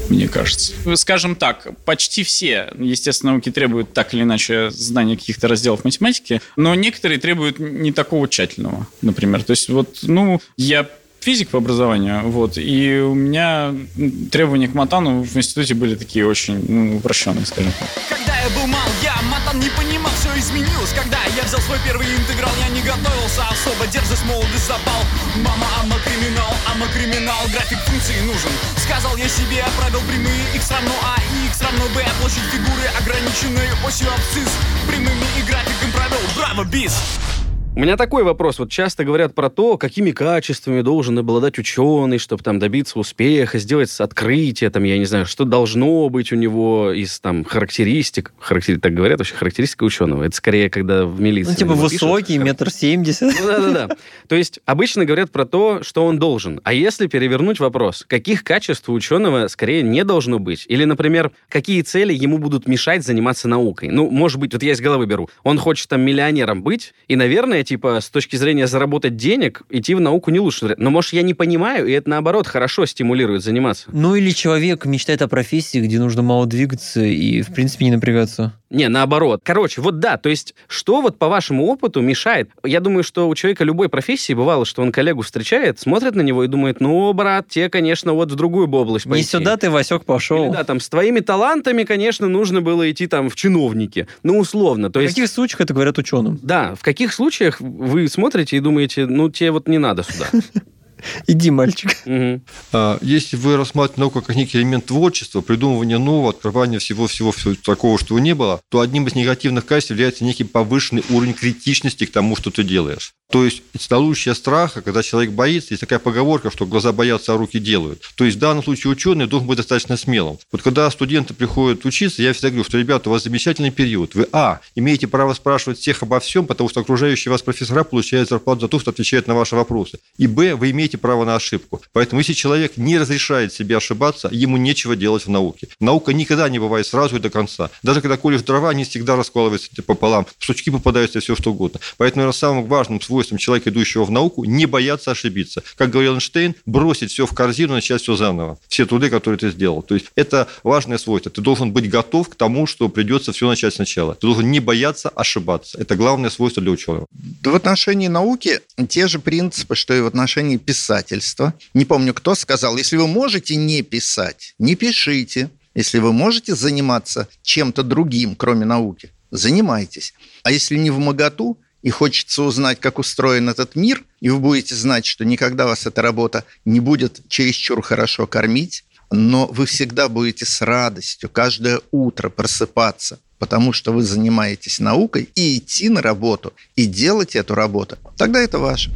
мне кажется. Скажем так, почти все, естественно, науки требуют так или иначе знания каких-то разделов математики, но некоторые требуют не такого тщательного, например. То есть вот, ну, я физик по образованию, вот, и у меня требования к матану в институте были такие очень ну, упрощенные, скажем так. Когда я был мал, я матан не понимал, все изменилось. Когда я взял свой первый интеграл, я не готовился особо Дерзость, молодость, запал. Мама, ама, криминал, ама, криминал График функции нужен. Сказал я себе, правил прямые X равно А и X равно B Площадь фигуры ограниченной осью абсцисс. Прямыми и графиком правил. Браво, бис! У меня такой вопрос. Вот часто говорят про то, какими качествами должен обладать ученый, чтобы там добиться успеха, сделать открытие, там, я не знаю, что должно быть у него из там характеристик. Характери... Так говорят вообще, характеристика ученого. Это скорее, когда в милиции. Ну, типа его пишут. высокий, метр семьдесят. Ну, да-да-да. То есть обычно говорят про то, что он должен. А если перевернуть вопрос, каких качеств у ученого скорее не должно быть? Или, например, какие цели ему будут мешать заниматься наукой? Ну, может быть, вот я из головы беру. Он хочет там миллионером быть, и, наверное, типа, с точки зрения заработать денег, идти в науку не лучше. Но, может, я не понимаю, и это, наоборот, хорошо стимулирует заниматься. Ну или человек мечтает о профессии, где нужно мало двигаться и, в принципе, не напрягаться. Не, наоборот. Короче, вот да, то есть, что вот по вашему опыту мешает? Я думаю, что у человека любой профессии бывало, что он коллегу встречает, смотрит на него и думает, ну, брат, тебе, конечно, вот в другую бы область Не пойти. сюда ты, Васек, пошел. Или, да, там, с твоими талантами, конечно, нужно было идти там в чиновники. Ну, условно. То В есть, каких случаях это говорят ученым? да, в каких случаях вы смотрите и думаете, ну, тебе вот не надо сюда. Иди, мальчик. А, Если вы рассматриваете науку как некий элемент творчества, придумывания нового, открывания всего-всего всего такого, что не было, то одним из негативных качеств является некий повышенный уровень критичности к тому, что ты делаешь. То есть наличие страха, когда человек боится, есть такая поговорка, что глаза боятся, а руки делают. То есть в данном случае ученый должен быть достаточно смелым. Вот когда студенты приходят учиться, я всегда говорю, что, ребята, у вас замечательный период. Вы, а, имеете право спрашивать всех обо всем, потому что окружающие вас профессора получают зарплату за то, что отвечают на ваши вопросы. И, б, вы имеете право на ошибку. Поэтому, если человек не разрешает себе ошибаться, ему нечего делать в науке. Наука никогда не бывает сразу и до конца. Даже когда колешь дрова, они всегда раскалываются пополам. Сучки попадаются, все что угодно. Поэтому, наверное, самым важным свойством человека, идущего в науку, не бояться ошибиться. Как говорил Эйнштейн, бросить все в корзину, начать все заново. Все труды, которые ты сделал. То есть это важное свойство. Ты должен быть готов к тому, что придется все начать сначала. Ты должен не бояться ошибаться. Это главное свойство для ученого. В отношении науки те же принципы, что и в отношении писательства. Не помню, кто сказал, если вы можете не писать, не пишите. Если вы можете заниматься чем-то другим, кроме науки, занимайтесь. А если не в моготу, и хочется узнать, как устроен этот мир, и вы будете знать, что никогда вас эта работа не будет чересчур хорошо кормить, но вы всегда будете с радостью каждое утро просыпаться, потому что вы занимаетесь наукой, и идти на работу, и делать эту работу, тогда это ваше.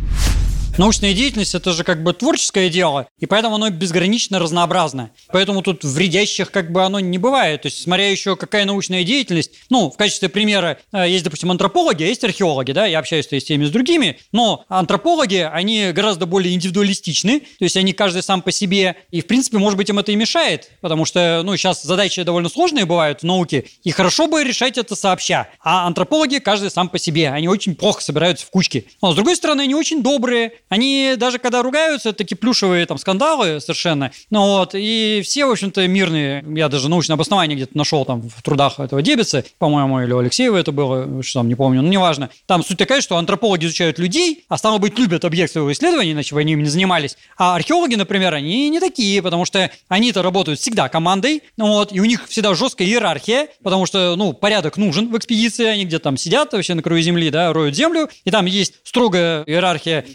Научная деятельность – это же как бы творческое дело, и поэтому оно безгранично разнообразно. Поэтому тут вредящих как бы оно не бывает. То есть, смотря еще какая научная деятельность, ну, в качестве примера э, есть, допустим, антропологи, а есть археологи, да, я общаюсь то есть, с теми, с другими, но антропологи, они гораздо более индивидуалистичны, то есть они каждый сам по себе, и, в принципе, может быть, им это и мешает, потому что, ну, сейчас задачи довольно сложные бывают в науке, и хорошо бы решать это сообща. А антропологи каждый сам по себе, они очень плохо собираются в кучки. Но, с другой стороны, они очень добрые, они даже когда ругаются, это такие плюшевые там скандалы совершенно. Ну вот, и все, в общем-то, мирные. Я даже научное обоснование где-то нашел там в трудах этого Дебица, по-моему, или у Алексеева это было, что там, не помню, ну неважно. Там суть такая, что антропологи изучают людей, а стало быть, любят объект своего исследования, иначе бы они им не занимались. А археологи, например, они не такие, потому что они-то работают всегда командой, ну вот, и у них всегда жесткая иерархия, потому что, ну, порядок нужен в экспедиции, они где-то там сидят вообще на краю земли, да, роют землю, и там есть строгая иерархия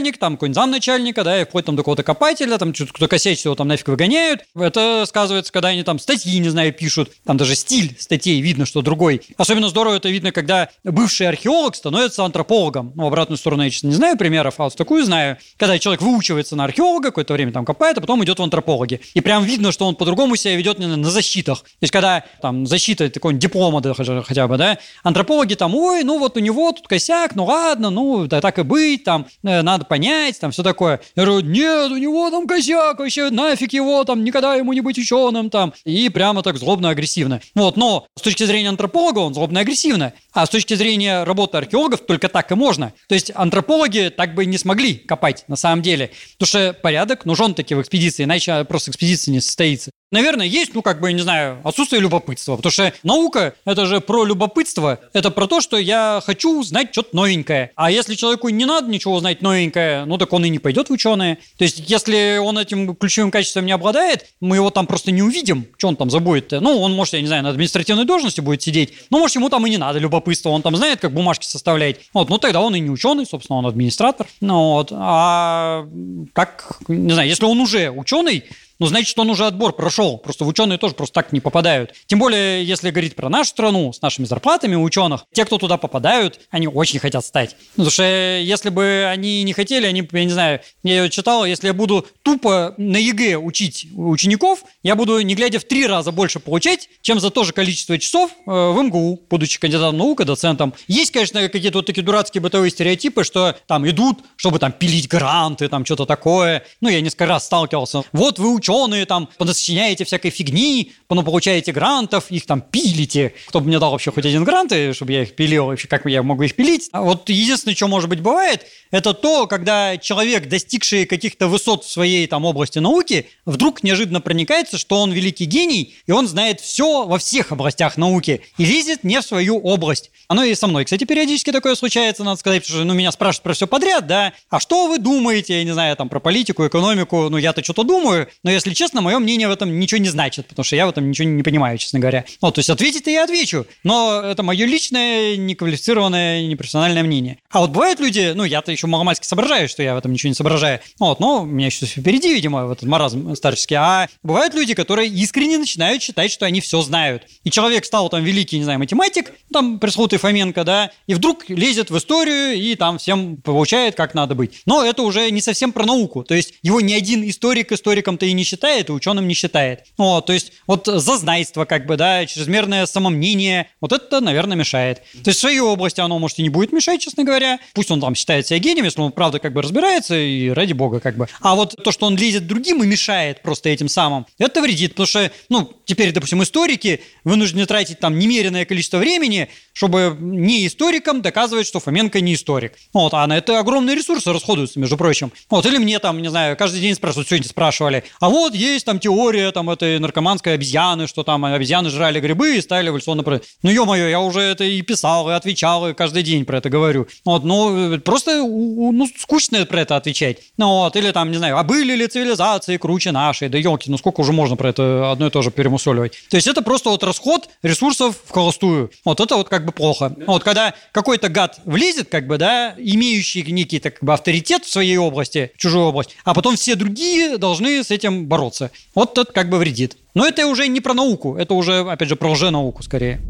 начальник, там какой-нибудь замначальника, да, и вплоть там до какого-то копателя, там что-то кто косячит, его там нафиг выгоняют. Это сказывается, когда они там статьи, не знаю, пишут, там даже стиль статей видно, что другой. Особенно здорово это видно, когда бывший археолог становится антропологом. Ну, в обратную сторону я, честно, не знаю примеров, а вот такую знаю. Когда человек выучивается на археолога, какое-то время там копает, а потом идет в антропологи. И прям видно, что он по-другому себя ведет на, защитах. То есть, когда там защита такой диплома да, хотя хотя бы, да, антропологи там, ой, ну вот у него тут косяк, ну ладно, ну да так и быть, там, э, надо понять, там все такое. Я говорю, нет, у него там косяк, вообще нафиг его, там, никогда ему не быть ученым, там. И прямо так злобно-агрессивно. Вот, но с точки зрения антрополога он злобно-агрессивно, а с точки зрения работы археологов только так и можно. То есть антропологи так бы не смогли копать на самом деле, потому что порядок нужен таки в экспедиции, иначе просто экспедиция не состоится. Наверное, есть, ну, как бы, не знаю, отсутствие любопытства. Потому что наука – это же про любопытство. Это про то, что я хочу знать что-то новенькое. А если человеку не надо ничего знать новенькое, ну, так он и не пойдет в ученые. То есть, если он этим ключевым качеством не обладает, мы его там просто не увидим. Что он там забудет-то? Ну, он, может, я не знаю, на административной должности будет сидеть. Ну, может, ему там и не надо любопытства. Он там знает, как бумажки составлять. Вот, ну, тогда он и не ученый, собственно, он администратор. Ну, вот. А как, не знаю, если он уже ученый, ну, значит, он уже отбор прошел. Просто ученые тоже просто так не попадают. Тем более, если говорить про нашу страну с нашими зарплатами у ученых, те, кто туда попадают, они очень хотят стать. Ну, потому что если бы они не хотели, они, я не знаю, я читал, если я буду тупо на ЕГЭ учить учеников, я буду, не глядя, в три раза больше получать, чем за то же количество часов э, в МГУ, будучи кандидатом наук и доцентом. Есть, конечно, какие-то вот такие дурацкие бытовые стереотипы, что там идут, чтобы там пилить гранты, там что-то такое. Ну, я несколько раз сталкивался. Вот вы ученые, ученые, там, понасочиняете всякой фигни, ну, получаете грантов, их там пилите. Кто бы мне дал вообще хоть один грант, и чтобы я их пилил, вообще, как я могу их пилить? А вот единственное, что, может быть, бывает, это то, когда человек, достигший каких-то высот в своей там области науки, вдруг неожиданно проникается, что он великий гений, и он знает все во всех областях науки, и лезет не в свою область. Оно и со мной, кстати, периодически такое случается, надо сказать, потому что ну, меня спрашивают про все подряд, да, а что вы думаете, я не знаю, там, про политику, экономику, ну, я-то что-то думаю, но если честно, мое мнение в этом ничего не значит, потому что я в этом ничего не понимаю, честно говоря. Ну, то есть ответить-то я отвечу, но это мое личное, неквалифицированное, непрофессиональное мнение. А вот бывают люди, ну, я-то еще маломальски соображаю, что я в этом ничего не соображаю, вот, но у меня еще впереди, видимо, в этот маразм старческий, а бывают люди, которые искренне начинают считать, что они все знают. И человек стал там великий, не знаю, математик, там пресловутый Фоменко, да, и вдруг лезет в историю и там всем получает, как надо быть. Но это уже не совсем про науку, то есть его ни один историк историком-то и не считает, и ученым не считает. Вот, то есть вот зазнайство, как бы, да, чрезмерное самомнение, вот это, наверное, мешает. То есть в своей области оно, может, и не будет мешать, честно говоря. Пусть он там считает себя гением, если он, правда, как бы разбирается, и ради бога, как бы. А вот то, что он лезет другим и мешает просто этим самым, это вредит, потому что, ну, теперь, допустим, историки вынуждены тратить там немеренное количество времени, чтобы не историкам доказывать, что Фоменко не историк. Вот, а на это огромные ресурсы расходуются, между прочим. Вот, или мне там, не знаю, каждый день спрашивают, сегодня спрашивали, а вот есть там теория там этой наркоманской обезьяны, что там обезьяны жрали грибы и стали эволюционно... Ну, ё-моё, я уже это и писал, и отвечал, и каждый день про это говорю. Вот, ну, просто, ну, скучно про это отвечать. Ну, вот, или там, не знаю, а были ли цивилизации круче нашей? Да елки, ну сколько уже можно про это одно и то же перемусоливать? То есть это просто вот расход ресурсов в холостую. Вот это вот как бы плохо. Вот когда какой-то гад влезет, как бы, да, имеющий некий так, как бы, авторитет в своей области, в чужую область, а потом все другие должны с этим бороться. Вот это как бы вредит. Но это уже не про науку, это уже, опять же, про лженауку скорее.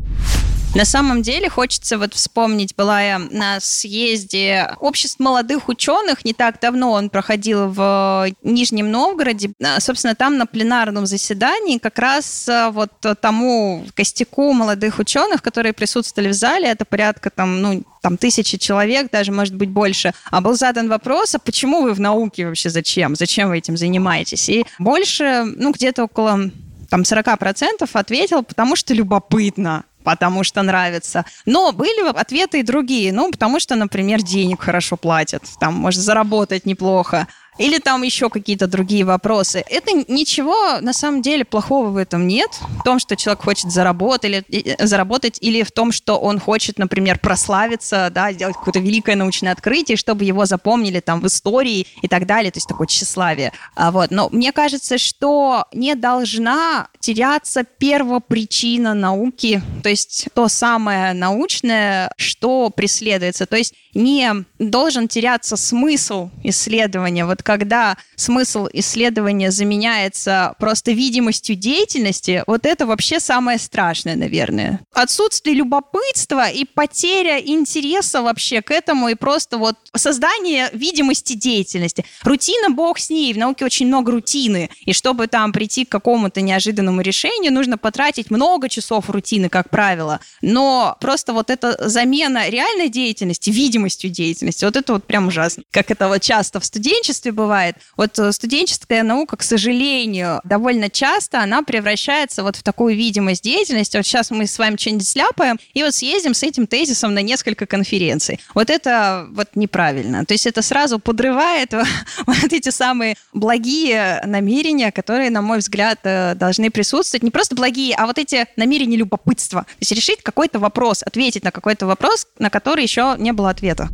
На самом деле хочется вот вспомнить, была я на съезде обществ молодых ученых, не так давно он проходил в Нижнем Новгороде. А, собственно, там на пленарном заседании как раз а, вот тому костяку молодых ученых, которые присутствовали в зале, это порядка там, ну, там тысячи человек, даже, может быть, больше, а был задан вопрос, а почему вы в науке вообще, зачем? Зачем вы этим занимаетесь? И больше, ну, где-то около там 40% ответил, потому что любопытно потому что нравится. Но были ответы и другие. Ну, потому что, например, денег хорошо платят. Там, может, заработать неплохо или там еще какие-то другие вопросы. Это ничего на самом деле плохого в этом нет. В том, что человек хочет заработать или, заработать, или в том, что он хочет, например, прославиться, да, сделать какое-то великое научное открытие, чтобы его запомнили там в истории и так далее, то есть такое тщеславие. А вот. Но мне кажется, что не должна теряться первопричина науки, то есть то самое научное, что преследуется. То есть не должен теряться смысл исследования. Вот когда смысл исследования заменяется просто видимостью деятельности, вот это вообще самое страшное, наверное. Отсутствие любопытства и потеря интереса вообще к этому и просто вот создание видимости деятельности. Рутина, бог с ней, в науке очень много рутины. И чтобы там прийти к какому-то неожиданному решению, нужно потратить много часов рутины, как правило. Но просто вот эта замена реальной деятельности, видимости видимостью деятельности. Вот это вот прям ужасно. Как это вот часто в студенчестве бывает. Вот э, студенческая наука, к сожалению, довольно часто она превращается вот в такую видимость деятельности. Вот сейчас мы с вами что-нибудь сляпаем, и вот съездим с этим тезисом на несколько конференций. Вот это вот неправильно. То есть это сразу подрывает [LAUGHS] вот эти самые благие намерения, которые, на мой взгляд, э, должны присутствовать. Не просто благие, а вот эти намерения любопытства. То есть решить какой-то вопрос, ответить на какой-то вопрос, на который еще не было ответа. лето.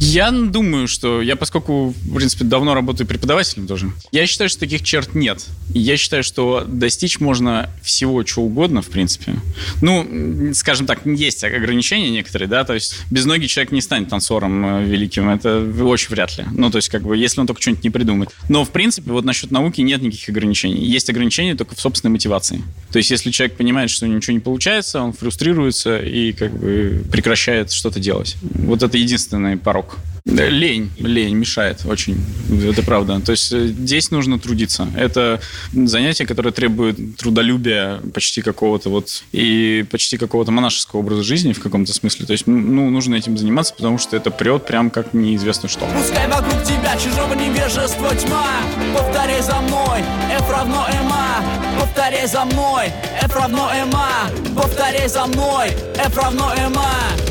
Я думаю, что я, поскольку, в принципе, давно работаю преподавателем тоже, я считаю, что таких черт нет. Я считаю, что достичь можно всего, чего угодно, в принципе. Ну, скажем так, есть ограничения некоторые, да, то есть без ноги человек не станет танцором э, великим, это очень вряд ли. Ну, то есть, как бы, если он только что-нибудь не придумает. Но, в принципе, вот насчет науки нет никаких ограничений. Есть ограничения только в собственной мотивации. То есть, если человек понимает, что ничего не получается, он фрустрируется и, как бы, прекращает что-то делать. Вот это единственный порог порог. Лень, лень мешает очень, это правда. То есть э, здесь нужно трудиться. Это занятие, которое требует трудолюбия почти какого-то вот и почти какого-то монашеского образа жизни в каком-то смысле. То есть, ну, нужно этим заниматься, потому что это прет прям как неизвестно что. Пускай вокруг тебя чужого невежества тьма Повторяй за мной, F равно МА Повторяй за мной, F равно МА Повторяй за мной, F равно МА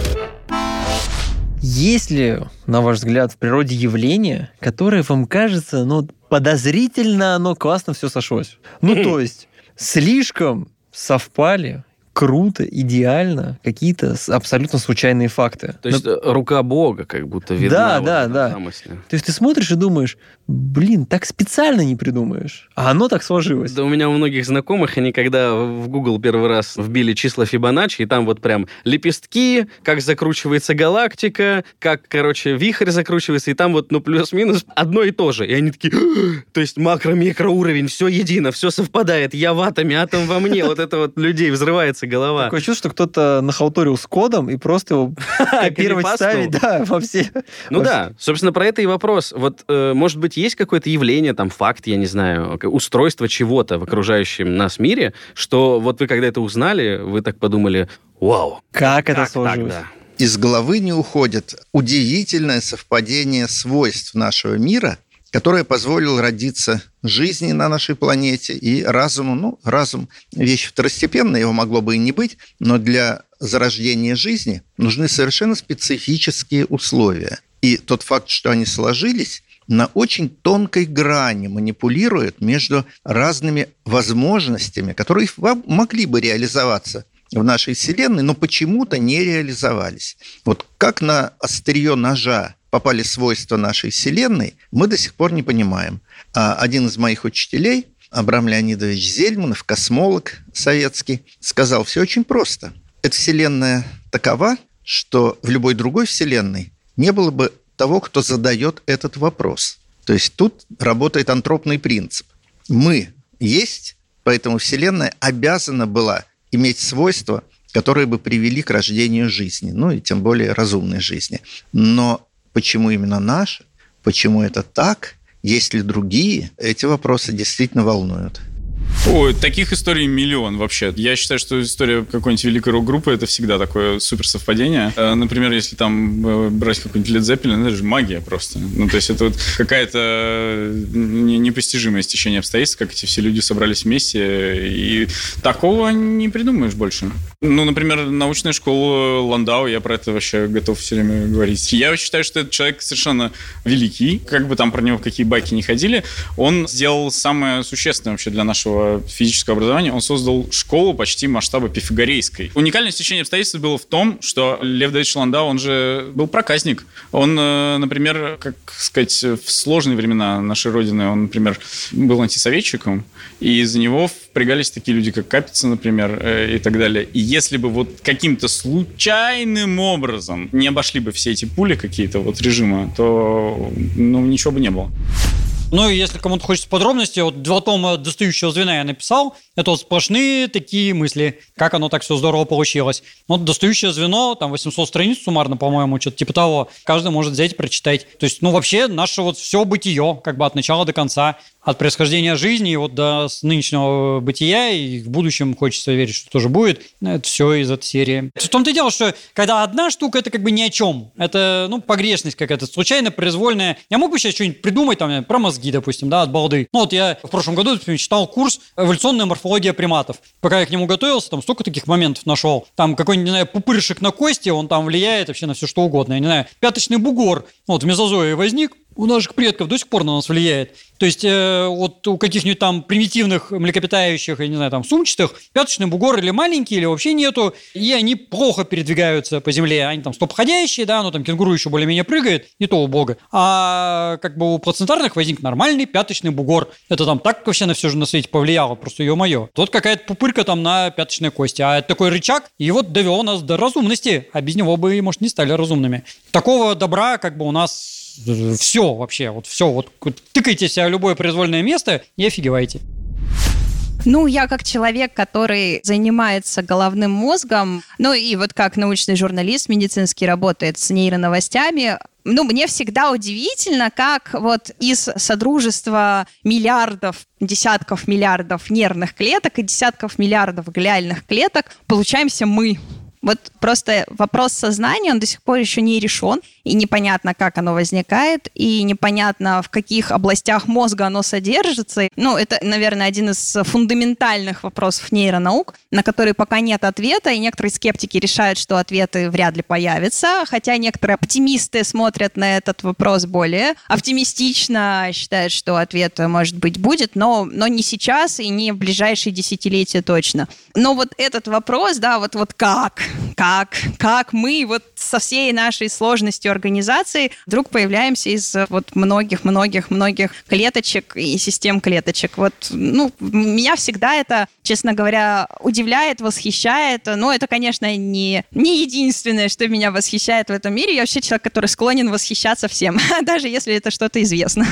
есть ли, на ваш взгляд, в природе явление, которое вам кажется, ну, подозрительно оно классно все сошлось? Ну, то есть, слишком совпали круто, идеально какие-то абсолютно случайные факты. То есть Но... рука Бога как будто видна. Да, да, да. Замысле. То есть ты смотришь и думаешь, блин, так специально не придумаешь. А оно так сложилось. Да у меня у многих знакомых, они когда в Google первый раз вбили числа Фибоначчи, и там вот прям лепестки, как закручивается галактика, как, короче, вихрь закручивается, и там вот, ну, плюс-минус одно и то же. И они такие, то есть макро-микро уровень, все едино, все совпадает, я в атоме, атом во мне. Вот это вот людей взрывается голова. Такое чувство, что кто-то нахалтурил с кодом и просто его [LAUGHS] копировать, ставить, да, во все... Ну да, собственно, про это и вопрос. Вот, э, может быть, есть какое-то явление, там, факт, я не знаю, устройство чего-то в окружающем нас мире, что вот вы когда это узнали, вы так подумали, вау. Как, это сложилось? Из головы не уходит удивительное совпадение свойств нашего мира – которая позволила родиться жизни на нашей планете и разуму. Ну, разум – вещь второстепенная, его могло бы и не быть, но для зарождения жизни нужны совершенно специфические условия. И тот факт, что они сложились, на очень тонкой грани манипулирует между разными возможностями, которые могли бы реализоваться в нашей Вселенной, но почему-то не реализовались. Вот как на острие ножа попали свойства нашей Вселенной, мы до сих пор не понимаем. А один из моих учителей, Абрам Леонидович Зельманов, космолог советский, сказал, все очень просто. Эта Вселенная такова, что в любой другой Вселенной не было бы того, кто задает этот вопрос. То есть тут работает антропный принцип. Мы есть, поэтому Вселенная обязана была иметь свойства, которые бы привели к рождению жизни, ну и тем более разумной жизни. Но Почему именно наши? Почему это так? Есть ли другие? Эти вопросы действительно волнуют. Ой, таких историй миллион вообще. Я считаю, что история какой-нибудь великой рок-группы это всегда такое супер совпадение. Э, например, если там э, брать какой-нибудь Led Zeppelin, это же магия просто. Ну, то есть это вот какая-то э, непостижимое стечение обстоятельств, как эти все люди собрались вместе, и такого не придумаешь больше. Ну, например, научная школа Ландау, я про это вообще готов все время говорить. Я считаю, что этот человек совершенно великий, как бы там про него какие байки не ходили, он сделал самое существенное вообще для нашего физического образования, он создал школу почти масштаба пифагорейской. Уникальное стечение обстоятельств было в том, что Лев Давидович Ландау, он же был проказник. Он, э, например, как сказать, в сложные времена нашей Родины, он, например, был антисоветчиком, и из-за него впрягались такие люди, как Капица, например, э, и так далее. И если бы вот каким-то случайным образом не обошли бы все эти пули какие-то вот режима, то ну, ничего бы не было. Ну, и если кому-то хочется подробности, вот два тома достающего звена я написал. Это вот сплошные такие мысли, как оно так все здорово получилось. Вот достающее звено, там 800 страниц суммарно, по-моему, что-то типа того. Каждый может взять и прочитать. То есть, ну, вообще, наше вот все бытие, как бы от начала до конца от происхождения жизни вот до нынешнего бытия, и в будущем хочется верить, что тоже будет. Это все из этой серии. В том-то и дело, что когда одна штука, это как бы ни о чем. Это, ну, погрешность какая-то, случайно, произвольная. Я мог бы сейчас что-нибудь придумать, там, про мозги, допустим, да, от балды. Ну, вот я в прошлом году например, читал курс «Эволюционная морфология приматов». Пока я к нему готовился, там столько таких моментов нашел. Там какой-нибудь, не знаю, пупырышек на кости, он там влияет вообще на все что угодно. Я не знаю, пяточный бугор, вот в мезозое возник, у наших предков до сих пор на нас влияет. То есть э, вот у каких-нибудь там примитивных млекопитающих, я не знаю, там сумчатых, пяточный бугор или маленький, или вообще нету, и они плохо передвигаются по земле. Они там стопходящие, да, но там кенгуру еще более-менее прыгает, и то у бога. А как бы у плацентарных возник нормальный пяточный бугор. Это там так вообще на все же на свете повлияло, просто ее мое. Тут какая-то пупырка там на пяточной кости, а это такой рычаг, и вот довел нас до разумности, а без него бы, может, не стали разумными. Такого добра как бы у нас все вообще, вот все, вот тыкайте себя в любое произвольное место и офигевайте. Ну, я как человек, который занимается головным мозгом, ну и вот как научный журналист медицинский работает с нейроновостями, ну, мне всегда удивительно, как вот из содружества миллиардов, десятков миллиардов нервных клеток и десятков миллиардов глиальных клеток получаемся мы. Вот просто вопрос сознания, он до сих пор еще не решен, и непонятно, как оно возникает, и непонятно, в каких областях мозга оно содержится. Ну, это, наверное, один из фундаментальных вопросов нейронаук, на которые пока нет ответа, и некоторые скептики решают, что ответы вряд ли появятся, хотя некоторые оптимисты смотрят на этот вопрос более оптимистично, считают, что ответ, может быть, будет, но, но не сейчас и не в ближайшие десятилетия точно. Но вот этот вопрос, да, вот, вот как? Как, как мы вот со всей нашей сложностью организации вдруг появляемся из вот многих-многих-многих клеточек и систем клеточек. Вот, ну, меня всегда это, честно говоря, удивляет, восхищает. Но это, конечно, не, не единственное, что меня восхищает в этом мире. Я вообще человек, который склонен восхищаться всем, [LAUGHS] даже если это что-то известно.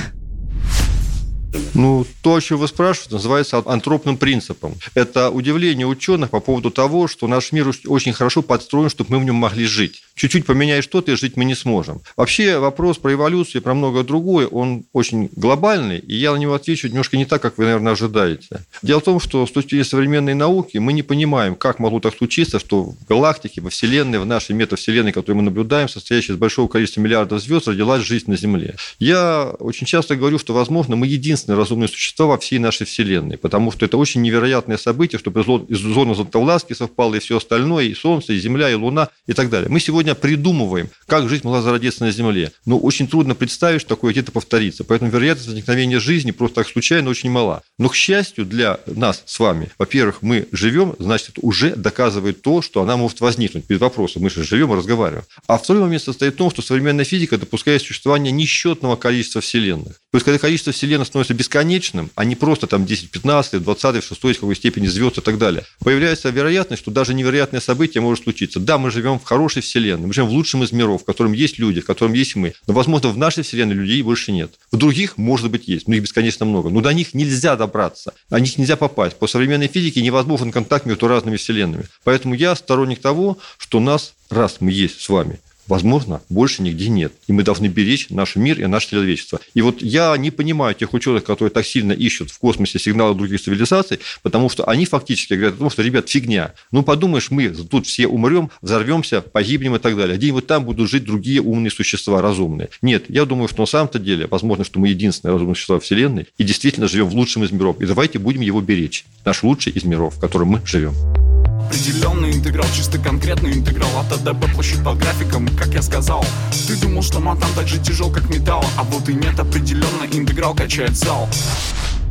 Ну, то, о чем вы спрашиваете, называется антропным принципом. Это удивление ученых по поводу того, что наш мир очень хорошо подстроен, чтобы мы в нем могли жить. Чуть-чуть поменяй что-то, и жить мы не сможем. Вообще вопрос про эволюцию и про многое другое, он очень глобальный, и я на него отвечу немножко не так, как вы, наверное, ожидаете. Дело в том, что с точки зрения современной науки мы не понимаем, как могло так случиться, что в галактике, во Вселенной, в нашей метавселенной, которую мы наблюдаем, состоящей из большого количества миллиардов звезд, родилась жизнь на Земле. Я очень часто говорю, что, возможно, мы единственные единственное разумное существо во всей нашей Вселенной, потому что это очень невероятное событие, чтобы из зоны Златовласки совпало и все остальное, и Солнце, и Земля, и Луна, и так далее. Мы сегодня придумываем, как жизнь могла зародиться на Земле, но очень трудно представить, что такое где-то повторится. Поэтому вероятность возникновения жизни просто так случайно очень мала. Но, к счастью для нас с вами, во-первых, мы живем, значит, это уже доказывает то, что она может возникнуть без вопроса. Мы же живем и разговариваем. А второй момент состоит в том, что современная физика допускает существование несчетного количества вселенных. То есть, когда количество вселенных становится бесконечным, а не просто там 10, 15, 20, 6 в какой степени звезд и так далее, появляется вероятность, что даже невероятное событие может случиться. Да, мы живем в хорошей вселенной, мы живем в лучшем из миров, в котором есть люди, в котором есть мы. Но, возможно, в нашей вселенной людей больше нет. В других, может быть, есть, но их бесконечно много. Но до них нельзя добраться, о них нельзя попасть. По современной физике невозможен контакт между разными вселенными. Поэтому я сторонник того, что нас, раз мы есть с вами, возможно, больше нигде нет. И мы должны беречь наш мир и наше человечество. И вот я не понимаю тех ученых, которые так сильно ищут в космосе сигналы других цивилизаций, потому что они фактически говорят о том, что, ребят, фигня. Ну, подумаешь, мы тут все умрем, взорвемся, погибнем и так далее. Где-нибудь там будут жить другие умные существа, разумные. Нет, я думаю, что на самом-то деле, возможно, что мы единственное разумное существо Вселенной и действительно живем в лучшем из миров. И давайте будем его беречь. Наш лучший из миров, в котором мы живем. Определенный интеграл, чисто конкретный интеграл. От АДБ площадь по графикам, как я сказал. Ты думал, что матан так же тяжел, как металл. А вот и нет, определенно интеграл качает зал.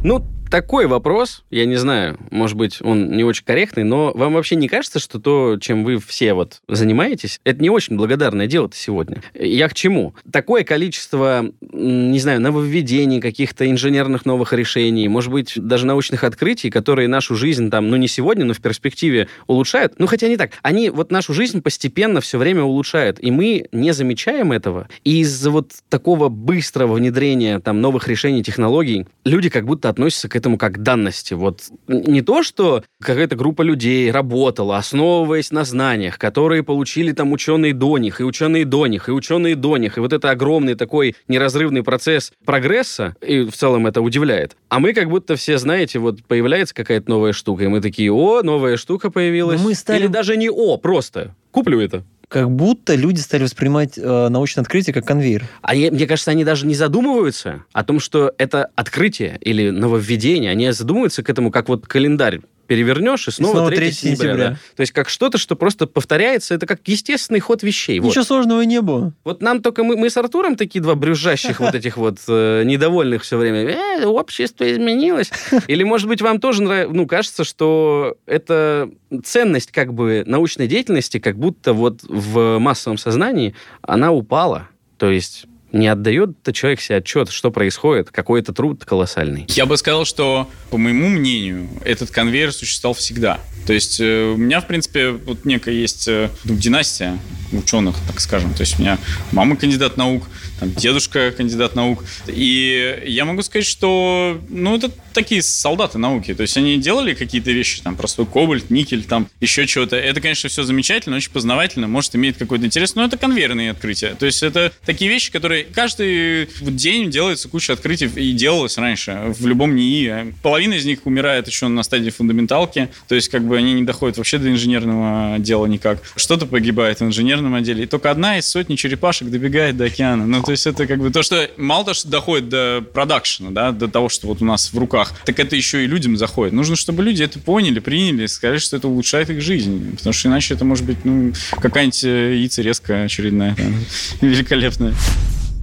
Ну, такой вопрос, я не знаю, может быть, он не очень корректный, но вам вообще не кажется, что то, чем вы все вот занимаетесь, это не очень благодарное дело-то сегодня? Я к чему? Такое количество, не знаю, нововведений, каких-то инженерных новых решений, может быть, даже научных открытий, которые нашу жизнь там, ну не сегодня, но в перспективе улучшают. Ну хотя не так. Они вот нашу жизнь постепенно все время улучшают, и мы не замечаем этого. И из-за вот такого быстрого внедрения там новых решений, технологий, люди как будто относятся к этому как к данности. Вот не то, что какая-то группа людей работала, основываясь на знаниях, которые получили там ученые до них, и ученые до них, и ученые до них, и вот это огромный такой неразрывный процесс прогресса, и в целом это удивляет. А мы как будто все, знаете, вот появляется какая-то новая штука, и мы такие, о, новая штука появилась. Но мы стали- Или даже не о, просто куплю это. Как будто люди стали воспринимать э, научное открытие как конвейер. А я- мне кажется, они даже не задумываются о том, что это открытие или нововведение. Они задумываются к этому как вот календарь перевернешь, и снова, снова 3 3 сентября. сентября. да. То есть как что-то, что просто повторяется, это как естественный ход вещей. Вот. Ничего сложного не было. Вот нам только мы, мы с Артуром такие два брюзжащих вот этих вот э, недовольных все время. Э, общество изменилось. [LAUGHS] Или, может быть, вам тоже нрав- ну, кажется, что это ценность как бы научной деятельности, как будто вот в массовом сознании она упала. То есть не отдает человек себе отчет, что происходит, какой это труд колоссальный. Я бы сказал, что, по моему мнению, этот конвейер существовал всегда. То есть э, у меня, в принципе, вот некая есть э, ну, династия ученых, так скажем. То есть у меня мама кандидат наук, там, дедушка кандидат наук. И я могу сказать, что, ну, это такие солдаты науки. То есть они делали какие-то вещи, там, простой кобальт, никель, там, еще чего-то. Это, конечно, все замечательно, очень познавательно, может, имеет какой-то интерес, но это конвейерные открытия. То есть это такие вещи, которые каждый день делается куча открытий, и делалось раньше в любом НИИ. Половина из них умирает еще на стадии фундаменталки, то есть как бы они не доходят вообще до инженерного дела никак. Что-то погибает в инженерном отделе, и только одна из сотни черепашек добегает до океана. Ну, то есть это как бы то, что мало того, что доходит до продакшена, да, до того, что вот у нас в руках, так это еще и людям заходит. Нужно, чтобы люди это поняли, приняли, сказали, что это улучшает их жизнь, потому что иначе это может быть, ну, какая-нибудь э, яйцерезка очередная, там, [LAUGHS] великолепная.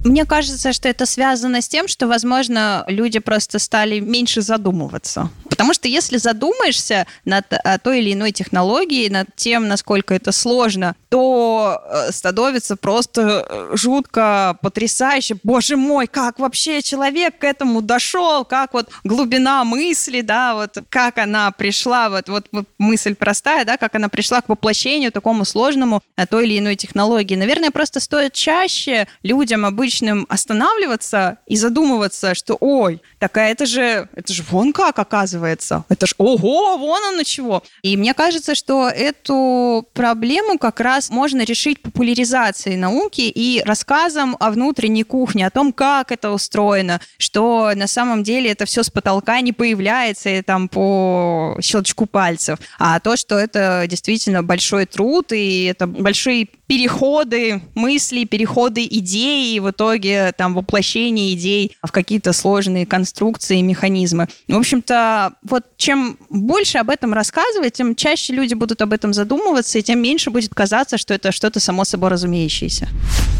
Мне кажется, что это связано с тем, что, возможно, люди просто стали меньше задумываться. Потому что если задумаешься над а, той или иной технологией, над тем, насколько это сложно, то э, становится просто э, жутко потрясающе. Боже мой, как вообще человек к этому дошел, как вот глубина мысли, да, вот как она пришла, вот, вот, мысль простая, да, как она пришла к воплощению такому сложному той или иной технологии. Наверное, просто стоит чаще людям обычным останавливаться и задумываться, что, ой, такая это же, это же вон как оказывается, это ж, ого, вон оно чего. И мне кажется, что эту проблему как раз можно решить популяризацией науки и рассказом о внутренней кухне, о том, как это устроено, что на самом деле это все с потолка не появляется и там по щелчку пальцев, а то, что это действительно большой труд и это большие переходы мыслей, переходы идей, и в итоге там воплощение идей в какие-то сложные конструкции и механизмы. В общем-то, вот чем больше об этом рассказывать, тем чаще люди будут об этом задумываться, и тем меньше будет казаться, что это что-то само собой разумеющееся.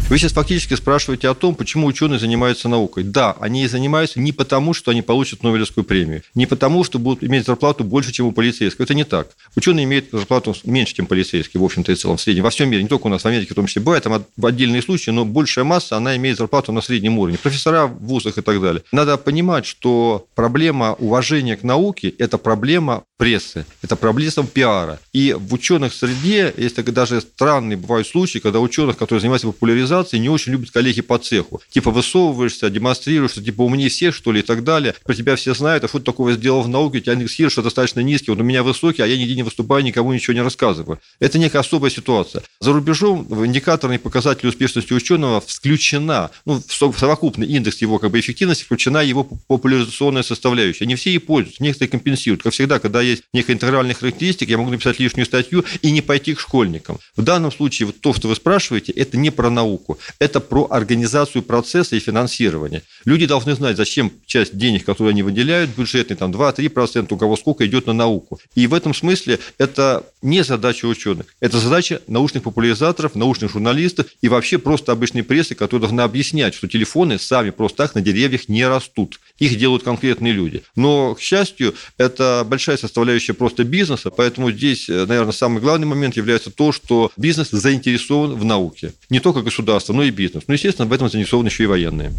Вы сейчас фактически спрашиваете о том, почему ученые занимаются наукой. Да, они и занимаются не потому, что они получат Нобелевскую премию, не потому, что будут иметь зарплату больше, чем у полицейского. Это не так. Ученые имеют зарплату меньше, чем полицейские, в общем-то и целом, в среднем. Во всем мире, не только у нас, в Америке в том числе. Бывают там отдельные случаи, но большая масса, она имеет зарплату на среднем уровне. Профессора в вузах и так далее. Надо понимать, что проблема уважения к науке – это проблема прессы, это проблема пиара. И в ученых среде есть даже странные бывают случаи, когда ученых, которые занимаются популяризацией, не очень любят коллеги по цеху. Типа высовываешься, демонстрируешь, что типа умнее всех, что ли, и так далее. Про тебя все знают, а что ты такого сделал в науке, у тебя индекс что достаточно низкий, вот у меня высокий, а я нигде не выступаю, никому ничего не рассказываю. Это некая особая ситуация. За рубежом в индикаторные показатели успешности ученого включена, ну, в со- в совокупный индекс его как бы эффективности включена его популяризационная составляющая. Не все ей пользуются, некоторые компенсируют. Как всегда, когда есть некая интегральная характеристика, я могу написать лишнюю статью и не пойти к школьникам. В данном случае вот то, что вы спрашиваете, это не про науку, это про организацию процесса и финансирование. Люди должны знать, зачем часть денег, которые они выделяют, бюджетный, там 2-3%, у кого сколько идет на науку. И в этом смысле это не задача ученых. Это задача научных популяризаторов, научных журналистов и вообще просто обычной прессы, которая должна объяснять, что телефоны сами просто так на деревьях не растут. Их делают конкретные люди. Но, к счастью, это большая составляющая просто бизнеса, поэтому здесь, э, наверное, самый главный момент является то, что бизнес заинтересован в науке. Не только государство, но и бизнес. Ну, естественно, в этом заинтересованы еще и военные.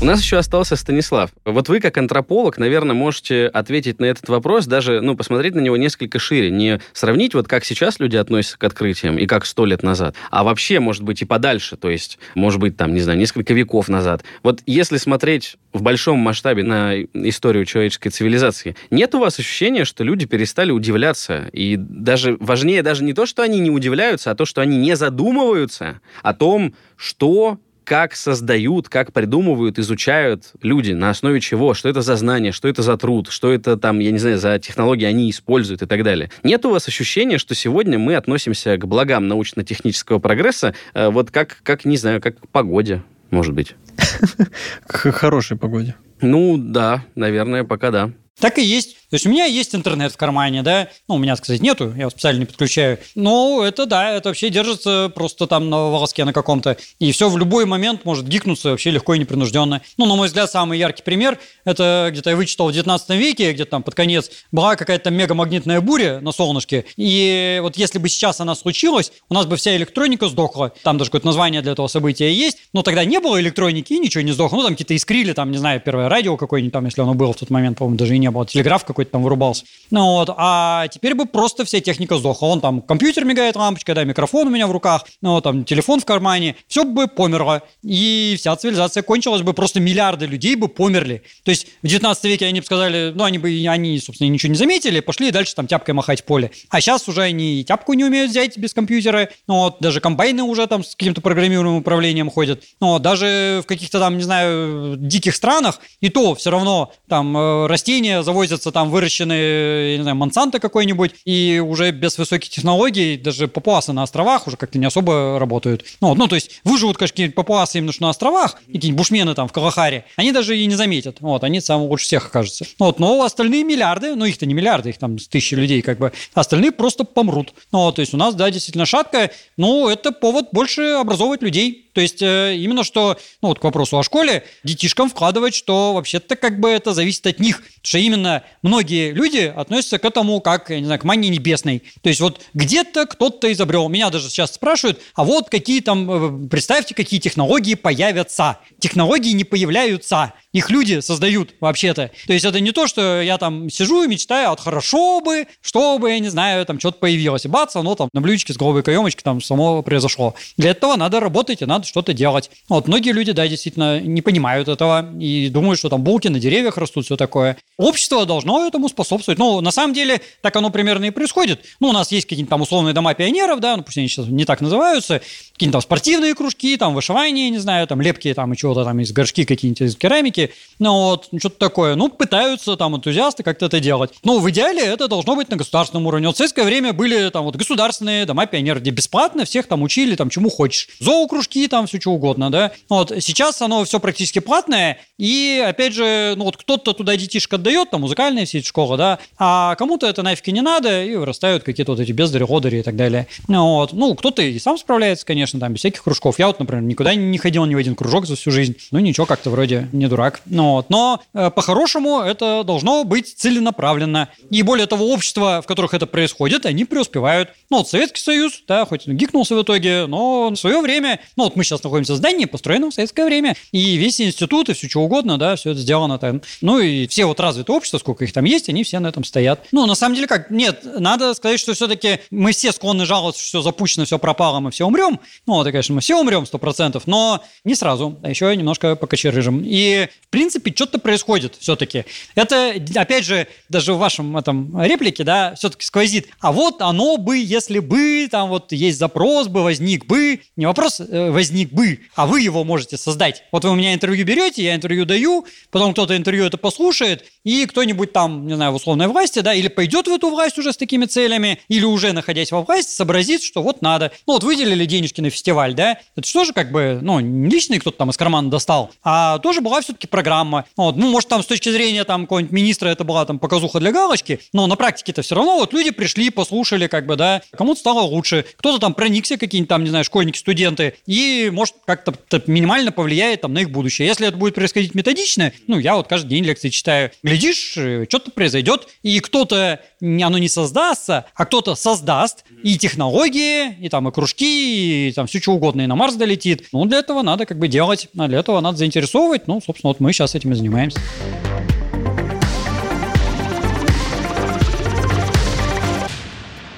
У нас еще остался Станислав. Вот вы, как антрополог, наверное, можете ответить на этот вопрос, даже ну, посмотреть на него несколько шире. Не сравнить, вот как сейчас люди относятся к открытиям и как сто лет назад, а вообще, может быть, и подальше, то есть, может быть, там, не знаю, несколько веков назад. Вот если смотреть в большом масштабе на историю человеческой цивилизации, нет у вас ощущения, что люди перестали удивляться? И даже важнее даже не то, что они не удивляются, а то, что они не задумываются о том, что как создают, как придумывают, изучают люди, на основе чего, что это за знания, что это за труд, что это там, я не знаю, за технологии они используют и так далее. Нет у вас ощущения, что сегодня мы относимся к благам научно-технического прогресса э, вот как, как, не знаю, как к погоде, может быть? [LAUGHS] К хорошей погоде. Ну, да, наверное, пока да. Так и есть. То есть у меня есть интернет в кармане, да. Ну, у меня, кстати, нету, я его специально не подключаю. Но это, да, это вообще держится просто там на волоске на каком-то. И все в любой момент может гикнуться вообще легко и непринужденно. Ну, на мой взгляд, самый яркий пример, это где-то я вычитал в 19 веке, где-то там под конец, была какая-то мегамагнитная буря на солнышке. И вот если бы сейчас она случилась, у нас бы вся электроника сдохла. Там даже какое-то название для этого события есть. Но тогда не было электроники и ничего не сдохло. Ну, там какие-то искрили, там, не знаю, первое радио какое-нибудь там, если оно было в тот момент, по-моему, даже и не было. Телеграф какой-то там вырубался. Ну вот, а теперь бы просто вся техника сдохла. Он там, компьютер мигает лампочка, да, микрофон у меня в руках, ну вот, там, телефон в кармане. Все бы померло. И вся цивилизация кончилась бы, просто миллиарды людей бы померли. То есть в 19 веке они бы сказали, ну, они бы, они, собственно, ничего не заметили, пошли дальше там тяпкой махать поле. А сейчас уже они тяпку не умеют взять без компьютера. Ну вот, даже комбайны уже там с каким-то программируемым управлением ходят. Ну вот, даже в каких-то там, не знаю, диких странах, и то все равно там э, растения завозятся там выращенные, я не знаю, Монсанто какой-нибудь, и уже без высоких технологий даже папуасы на островах уже как-то не особо работают. Ну, ну то есть выживут, конечно, какие-нибудь папуасы именно что на островах, какие-нибудь бушмены там в Калахаре, они даже и не заметят. Вот, они самые лучше всех окажутся. Вот, но остальные миллиарды, ну их-то не миллиарды, их там тысячи людей как бы, остальные просто помрут. Ну, то есть у нас, да, действительно шатко, но это повод больше образовывать людей, то есть э, именно что, ну вот к вопросу о школе, детишкам вкладывать, что вообще-то как бы это зависит от них. Потому что именно многие люди относятся к этому как, я не знаю, к мании небесной. То есть вот где-то кто-то изобрел. Меня даже сейчас спрашивают, а вот какие там, э, представьте, какие технологии появятся. Технологии не появляются. Их люди создают вообще-то. То есть это не то, что я там сижу и мечтаю, вот хорошо бы, чтобы, я не знаю, там что-то появилось. И бац, оно там на блюдечке с голубой каемочкой там само произошло. Для этого надо работать и надо что-то делать. Вот многие люди, да, действительно не понимают этого и думают, что там булки на деревьях растут, все такое. Общество должно этому способствовать. Ну, на самом деле, так оно примерно и происходит. Ну, у нас есть какие-то там условные дома пионеров, да, ну, пусть они сейчас не так называются, какие-то там спортивные кружки, там вышивание, не знаю, там лепки там и чего-то там из горшки какие-нибудь из керамики, ну вот, что-то такое. Ну, пытаются там энтузиасты как-то это делать. Но в идеале это должно быть на государственном уровне. Вот в советское время были там вот государственные дома пионеров, где бесплатно всех там учили там чему хочешь. Зоокружки там, все что угодно, да. Вот, сейчас оно все практически платное, и опять же, ну вот кто-то туда детишек отдает, там музыкальная все эти школы, да, а кому-то это нафиг не надо, и вырастают какие-то вот эти бездари, лодыри и так далее. Ну, вот. ну кто-то и сам справляется, конечно, там без всяких кружков. Я вот, например, никуда не ходил ни в один кружок за всю жизнь. Ну ничего, как-то вроде не дурак. Ну, вот. Но э, по-хорошему это должно быть целенаправленно. И более того, общества, в которых это происходит, они преуспевают. Ну вот Советский Союз, да, хоть гикнулся в итоге, но в свое время, ну вот мы сейчас находимся в здании, построенном в советское время, и весь институт, и все что угодно, да, все это сделано там. Ну и все вот развитые общества, сколько их там есть, они все на этом стоят. Ну, на самом деле как? Нет, надо сказать, что все-таки мы все склонны жаловаться, что все запущено, все пропало, мы все умрем. Ну, это, конечно, мы все умрем, сто процентов, но не сразу, а еще немножко покочерыжим. И, в принципе, что-то происходит все-таки. Это, опять же, даже в вашем этом реплике, да, все-таки сквозит. А вот оно бы, если бы, там вот есть запрос бы, возник бы, не вопрос э, возник, возник бы, а вы его можете создать. Вот вы у меня интервью берете, я интервью даю, потом кто-то интервью это послушает, и кто-нибудь там, не знаю, в условной власти, да, или пойдет в эту власть уже с такими целями, или уже находясь во власти, сообразит, что вот надо. Ну вот выделили денежки на фестиваль, да, это что же как бы, ну, не личный кто-то там из кармана достал, а тоже была все-таки программа. Вот, ну, может, там с точки зрения там какого-нибудь министра это была там показуха для галочки, но на практике-то все равно вот люди пришли, послушали, как бы, да, кому-то стало лучше, кто-то там проникся, какие-нибудь там, не знаю, школьники, студенты, и, может, как-то минимально повлияет там на их будущее. Если это будет происходить методично, ну, я вот каждый день лекции читаю, глядишь, э, что-то произойдет, и кто-то, оно не создастся, а кто-то создаст и технологии, и там и кружки, и там все что угодно, и на Марс долетит. Ну, для этого надо как бы делать, а для этого надо заинтересовывать. Ну, собственно, вот мы сейчас этим и занимаемся.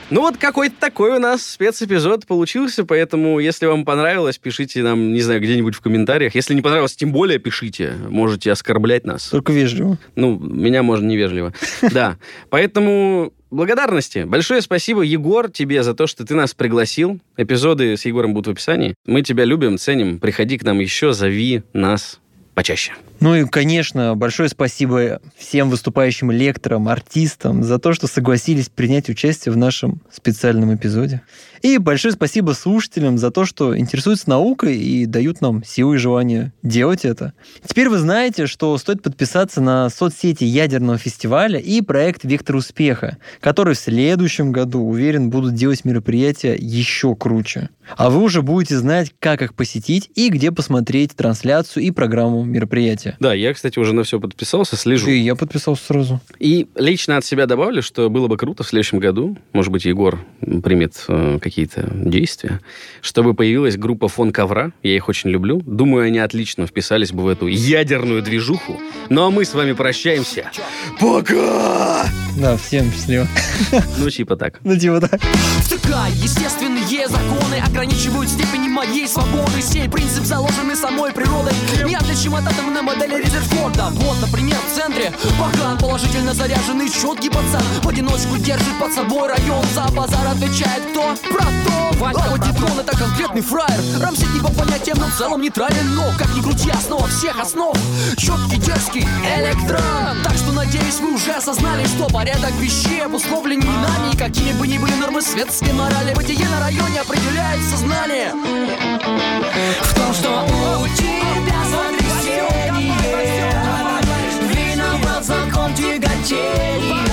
Ну вот какой-то такой у нас спецэпизод получился, поэтому если вам понравилось, пишите нам, не знаю, где-нибудь в комментариях. Если не понравилось, тем более пишите. Можете оскорблять нас. Только вежливо. Ну, меня можно невежливо. [LAUGHS] Да. Поэтому благодарности. Большое спасибо, Егор, тебе за то, что ты нас пригласил. Эпизоды с Егором будут в описании. Мы тебя любим, ценим. Приходи к нам еще, зови нас почаще. Ну и, конечно, большое спасибо всем выступающим лекторам, артистам за то, что согласились принять участие в нашем специальном эпизоде. И большое спасибо слушателям за то, что интересуются наукой и дают нам силу и желание делать это. Теперь вы знаете, что стоит подписаться на соцсети ядерного фестиваля и проект «Вектор успеха», который в следующем году, уверен, будут делать мероприятия еще круче. А вы уже будете знать, как их посетить и где посмотреть трансляцию и программу мероприятия. Да, я, кстати, уже на все подписался, слежу. И я подписался сразу. И лично от себя добавлю, что было бы круто в следующем году, может быть, Егор примет э, какие-то действия, чтобы появилась группа фон ковра, я их очень люблю. Думаю, они отлично вписались бы в эту ядерную движуху. Ну а мы с вами прощаемся. Пока! Да, всем счастливо. Ну, типа так. Ну, типа так. Естественные законы ограничивают степени моей свободы Сей принцип заложенный самой природой Неотличим от атомной модели Резерфорда Вот, например, в центре Баклан положительно заряженный, четкий пацан. В одиночку держит под собой район. За базар отвечает кто? Протон А вот Дитрон это конкретный фраер. Рамсит не по понятиям, но в целом нейтрален. Но, как ни крути, основа всех основ Четкий, дерзкий электрон. Так что, надеюсь, вы уже осознали, что порядок вещей обусловлен не нами И какими бы ни были нормы светской морали Бытие на районе определяет сознание. В том, что у тебя свой 去感谢你